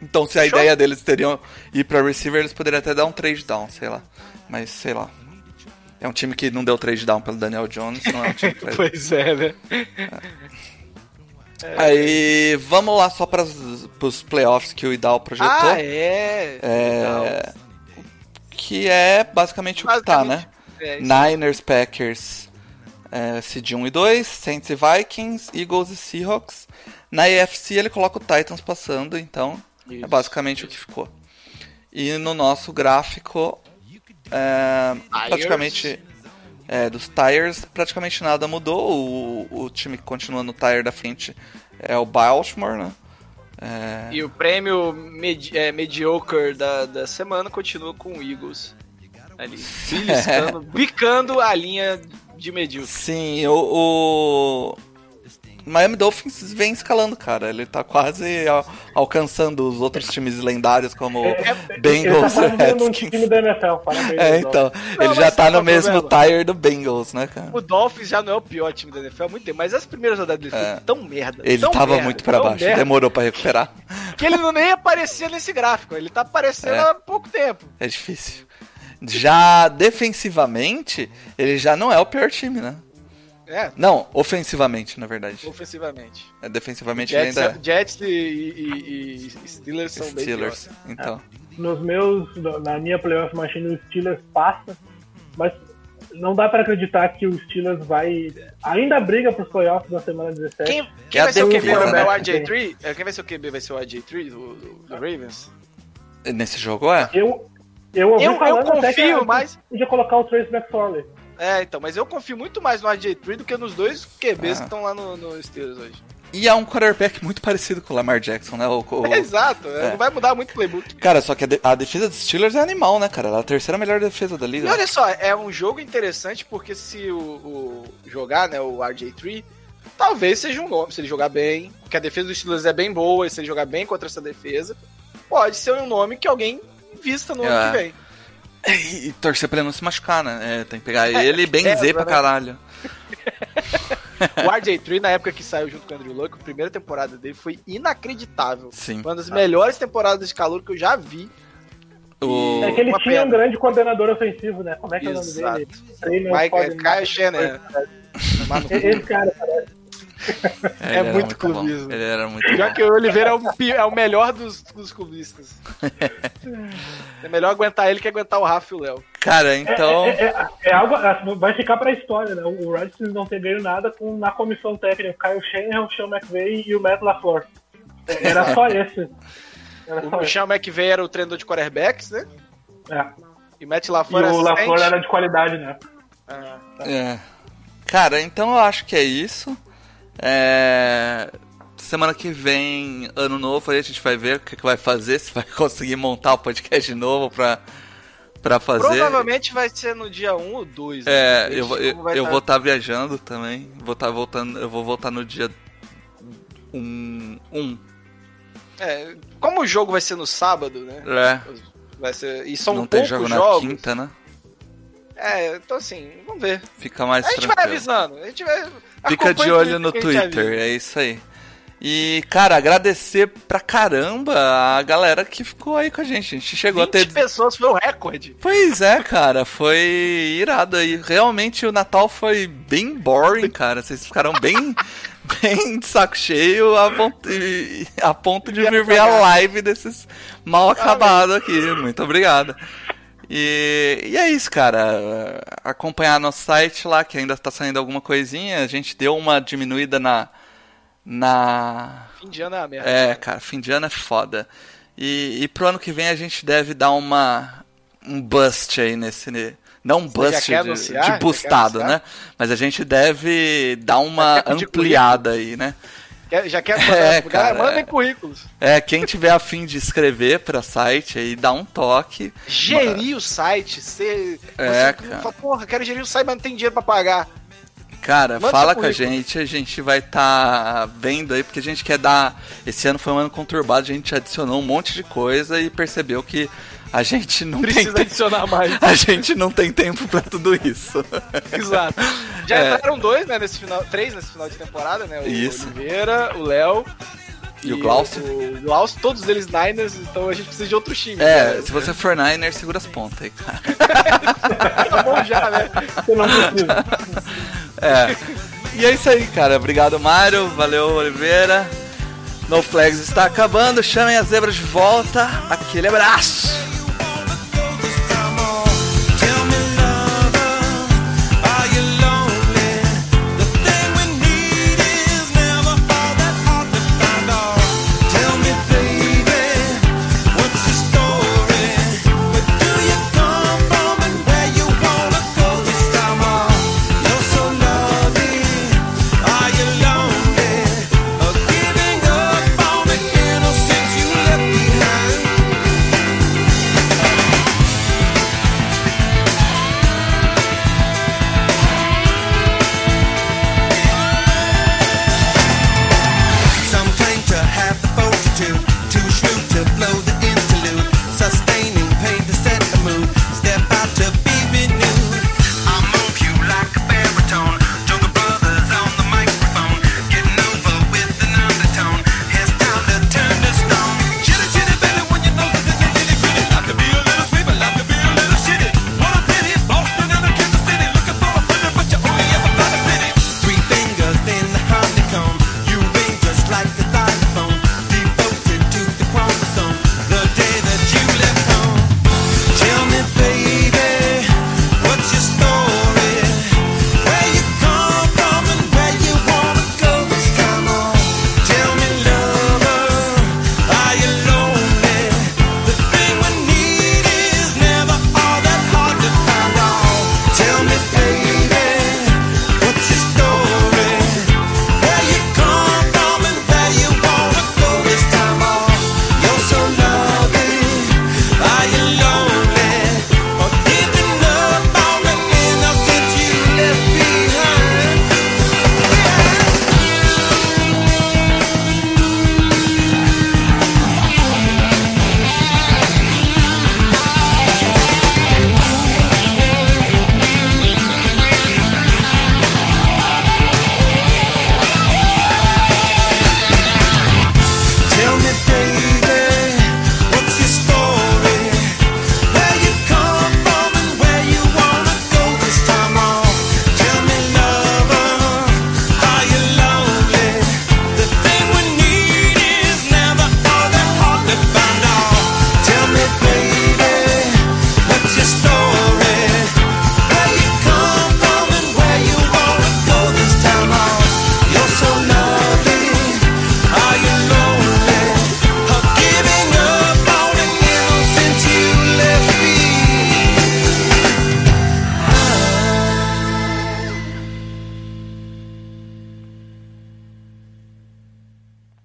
Então se a Show. ideia deles teriam ir pra receiver, eles poderiam até dar um trade down, sei lá. Mas sei lá. É um time que não deu trade down pelo Daniel Jones, não é um time que Pois é, né? Aí, vamos lá só para os playoffs que o Idal projetou. Ah, é. É, Que é basicamente o que tá, né? É, isso. Niners, Packers, é, seed 1 e 2, Saints e Vikings, Eagles e Seahawks. Na AFC ele coloca o Titans passando, então é Isso, basicamente o que ficou. E no nosso gráfico, é, praticamente é, dos tires, praticamente nada mudou. O, o time que continua no tire da frente é o Baltimore, né? É, E o prêmio medi é, mediocre da, da semana continua com o Eagles. Ali, beliscando, bicando a linha de medíocre. Sim, o, o Miami Dolphins vem escalando, cara. Ele tá quase al- alcançando os outros times lendários como Bengals Ele tá um Redskins. time da NFL, parabéns. É, então, Não, ele já tá sabe no é mesmo tire do Bengals, né, cara? O Dolphins já não é o pior time da NFL há muito tempo, mas as primeiras rodadas dele É. tão merda. Ele tão tava merda, muito pra baixo, merda, demorou pra recuperar. Que ele não nem aparecia nesse gráfico, ele tá aparecendo É. há pouco tempo. É difícil. Já defensivamente, ele já não é o pior time, né? É, Não, ofensivamente, na verdade. ofensivamente. É, defensivamente Jets, ainda Jets e, e- e Steelers é são bem Steelers. Então, Nos meus, na minha playoff machine, o Steelers passa, mas não dá pra acreditar que o Steelers vai. Ainda briga pros playoffs na semana 17. Quem, quem É a vai ser o QB? defesa, É o né? RJ3? É, Quem vai ser o QB? Vai ser o RJ3 do, do, do Ravens? Nesse jogo é? Eu, eu Eu- eu falando até que confio mais- podia colocar o Trace McSorley. É, então, mas eu confio muito mais no RJ3 do que nos dois QBs Ah. que estão lá no, no Steelers hoje. E é um quarterback muito parecido com o Lamar Jackson, né? O, o- Exato, é, não vai mudar muito o playbook. Cara, só que a, de- a defesa dos Steelers é animal, né, cara? Ela é a terceira melhor defesa da E liga. olha só, é um jogo interessante porque se o, o jogar, né, o RJ3, talvez seja um nome, se ele jogar bem, porque a defesa dos Steelers é bem boa, e se ele jogar bem contra essa defesa, pode ser um nome que alguém vista no É. ano que vem. E, torcer pra ele não se machucar, né? É, tem que pegar É, ele e benzer é, pra caralho. O RJ3, na época que saiu junto com o Andrew Luck, a primeira temporada dele foi inacreditável. Sim. Uma das melhores temporadas de calor que eu já vi. O... É que ele Uma tinha um pena. grande coordenador ofensivo, né? Como é que é o nome Exato. dele? Mike, coordinator. Kyle Shannon. Esse cara, cara. Ele é era muito bom. clubismo. Ele era muito Já bom. que o Oliveira é o, é o melhor dos, dos clubistas. é melhor aguentar ele que aguentar o Rafa e o Léo. Cara, então... É, é- é algo. Vai ficar pra história, né? O Redskins não ter ganho nada com, na comissão técnica. Kyle Shanahan, o Sean McVay e o Matt LaFleur. É, Era só esse. Era só O esse. Sean McVay era o treinador de quarterbacks, né? É. E Matt E LaFleur o era LaFleur era de qualidade, né? Ah, É. Cara, então eu acho que é isso. É, Semana que vem, ano novo, aí a gente vai ver o que, que vai fazer, se vai conseguir montar o podcast de novo pra, pra fazer. Provavelmente vai ser no dia 1 ou 2. É, né? eu, vou- Como eu, vai eu tá- vou estar viajando também. Vou estar voltando, eu vou voltar no dia 1. Um, É, como o jogo vai ser no sábado, né? é, Vai ser, e são não tem poucos jogo na jogos. quinta, né? É, então assim, vamos ver. Fica mais A gente vai avisando. A gente vai. Fica de olho no a Twitter, é isso aí. E, cara, agradecer pra caramba a galera que ficou aí com a gente. A gente chegou a 20 ter. pessoas foi o recorde. Pois é, cara, foi irado aí. Realmente o Natal foi bem boring, cara. Vocês ficaram bem, bem de saco cheio a ponto, a ponto de vir ver a live desses mal acabados aqui. Muito obrigado. E, e é isso, cara. Acompanhar nosso site lá, que ainda tá saindo alguma coisinha. A gente deu uma diminuída na. Na. Fim de ano é a merda. É, cara, fim de ano é foda. E, e pro ano que vem a gente deve dar uma. Um bust aí nesse. Não um bust de, anunciar? de bustado, né? Mas a gente deve dar uma ampliada aí, né? Já quer É, mandar. cara, galera, mandem é. currículos. É, quem tiver a fim de escrever pra site aí, dá um toque. Gerir o site, ser. É, você cara. Fala, porra, quero gerir o site, mas não tem dinheiro pra pagar. Cara, Manda fala com a gente, a gente vai estar vendo aí, porque a gente quer dar. Esse ano foi um ano conturbado, a gente adicionou um monte de coisa e percebeu que a gente não Precisa tem adicionar mais. A gente não tem tempo pra tudo isso. Exato. Já É. entraram dois, né, nesse final. Três nesse final de temporada, né? O Isso. Oliveira, o Léo. E o Glaucio. O Glaucio, todos eles Niners, então a gente precisa de outro time. É, né? se você for Niner, segura as pontas aí, cara. Tá bom já, né? Você não. É. E é isso aí, cara. Obrigado, Mário. Valeu, Oliveira. No Flags está acabando. Chamem as zebras de volta. Aquele abraço.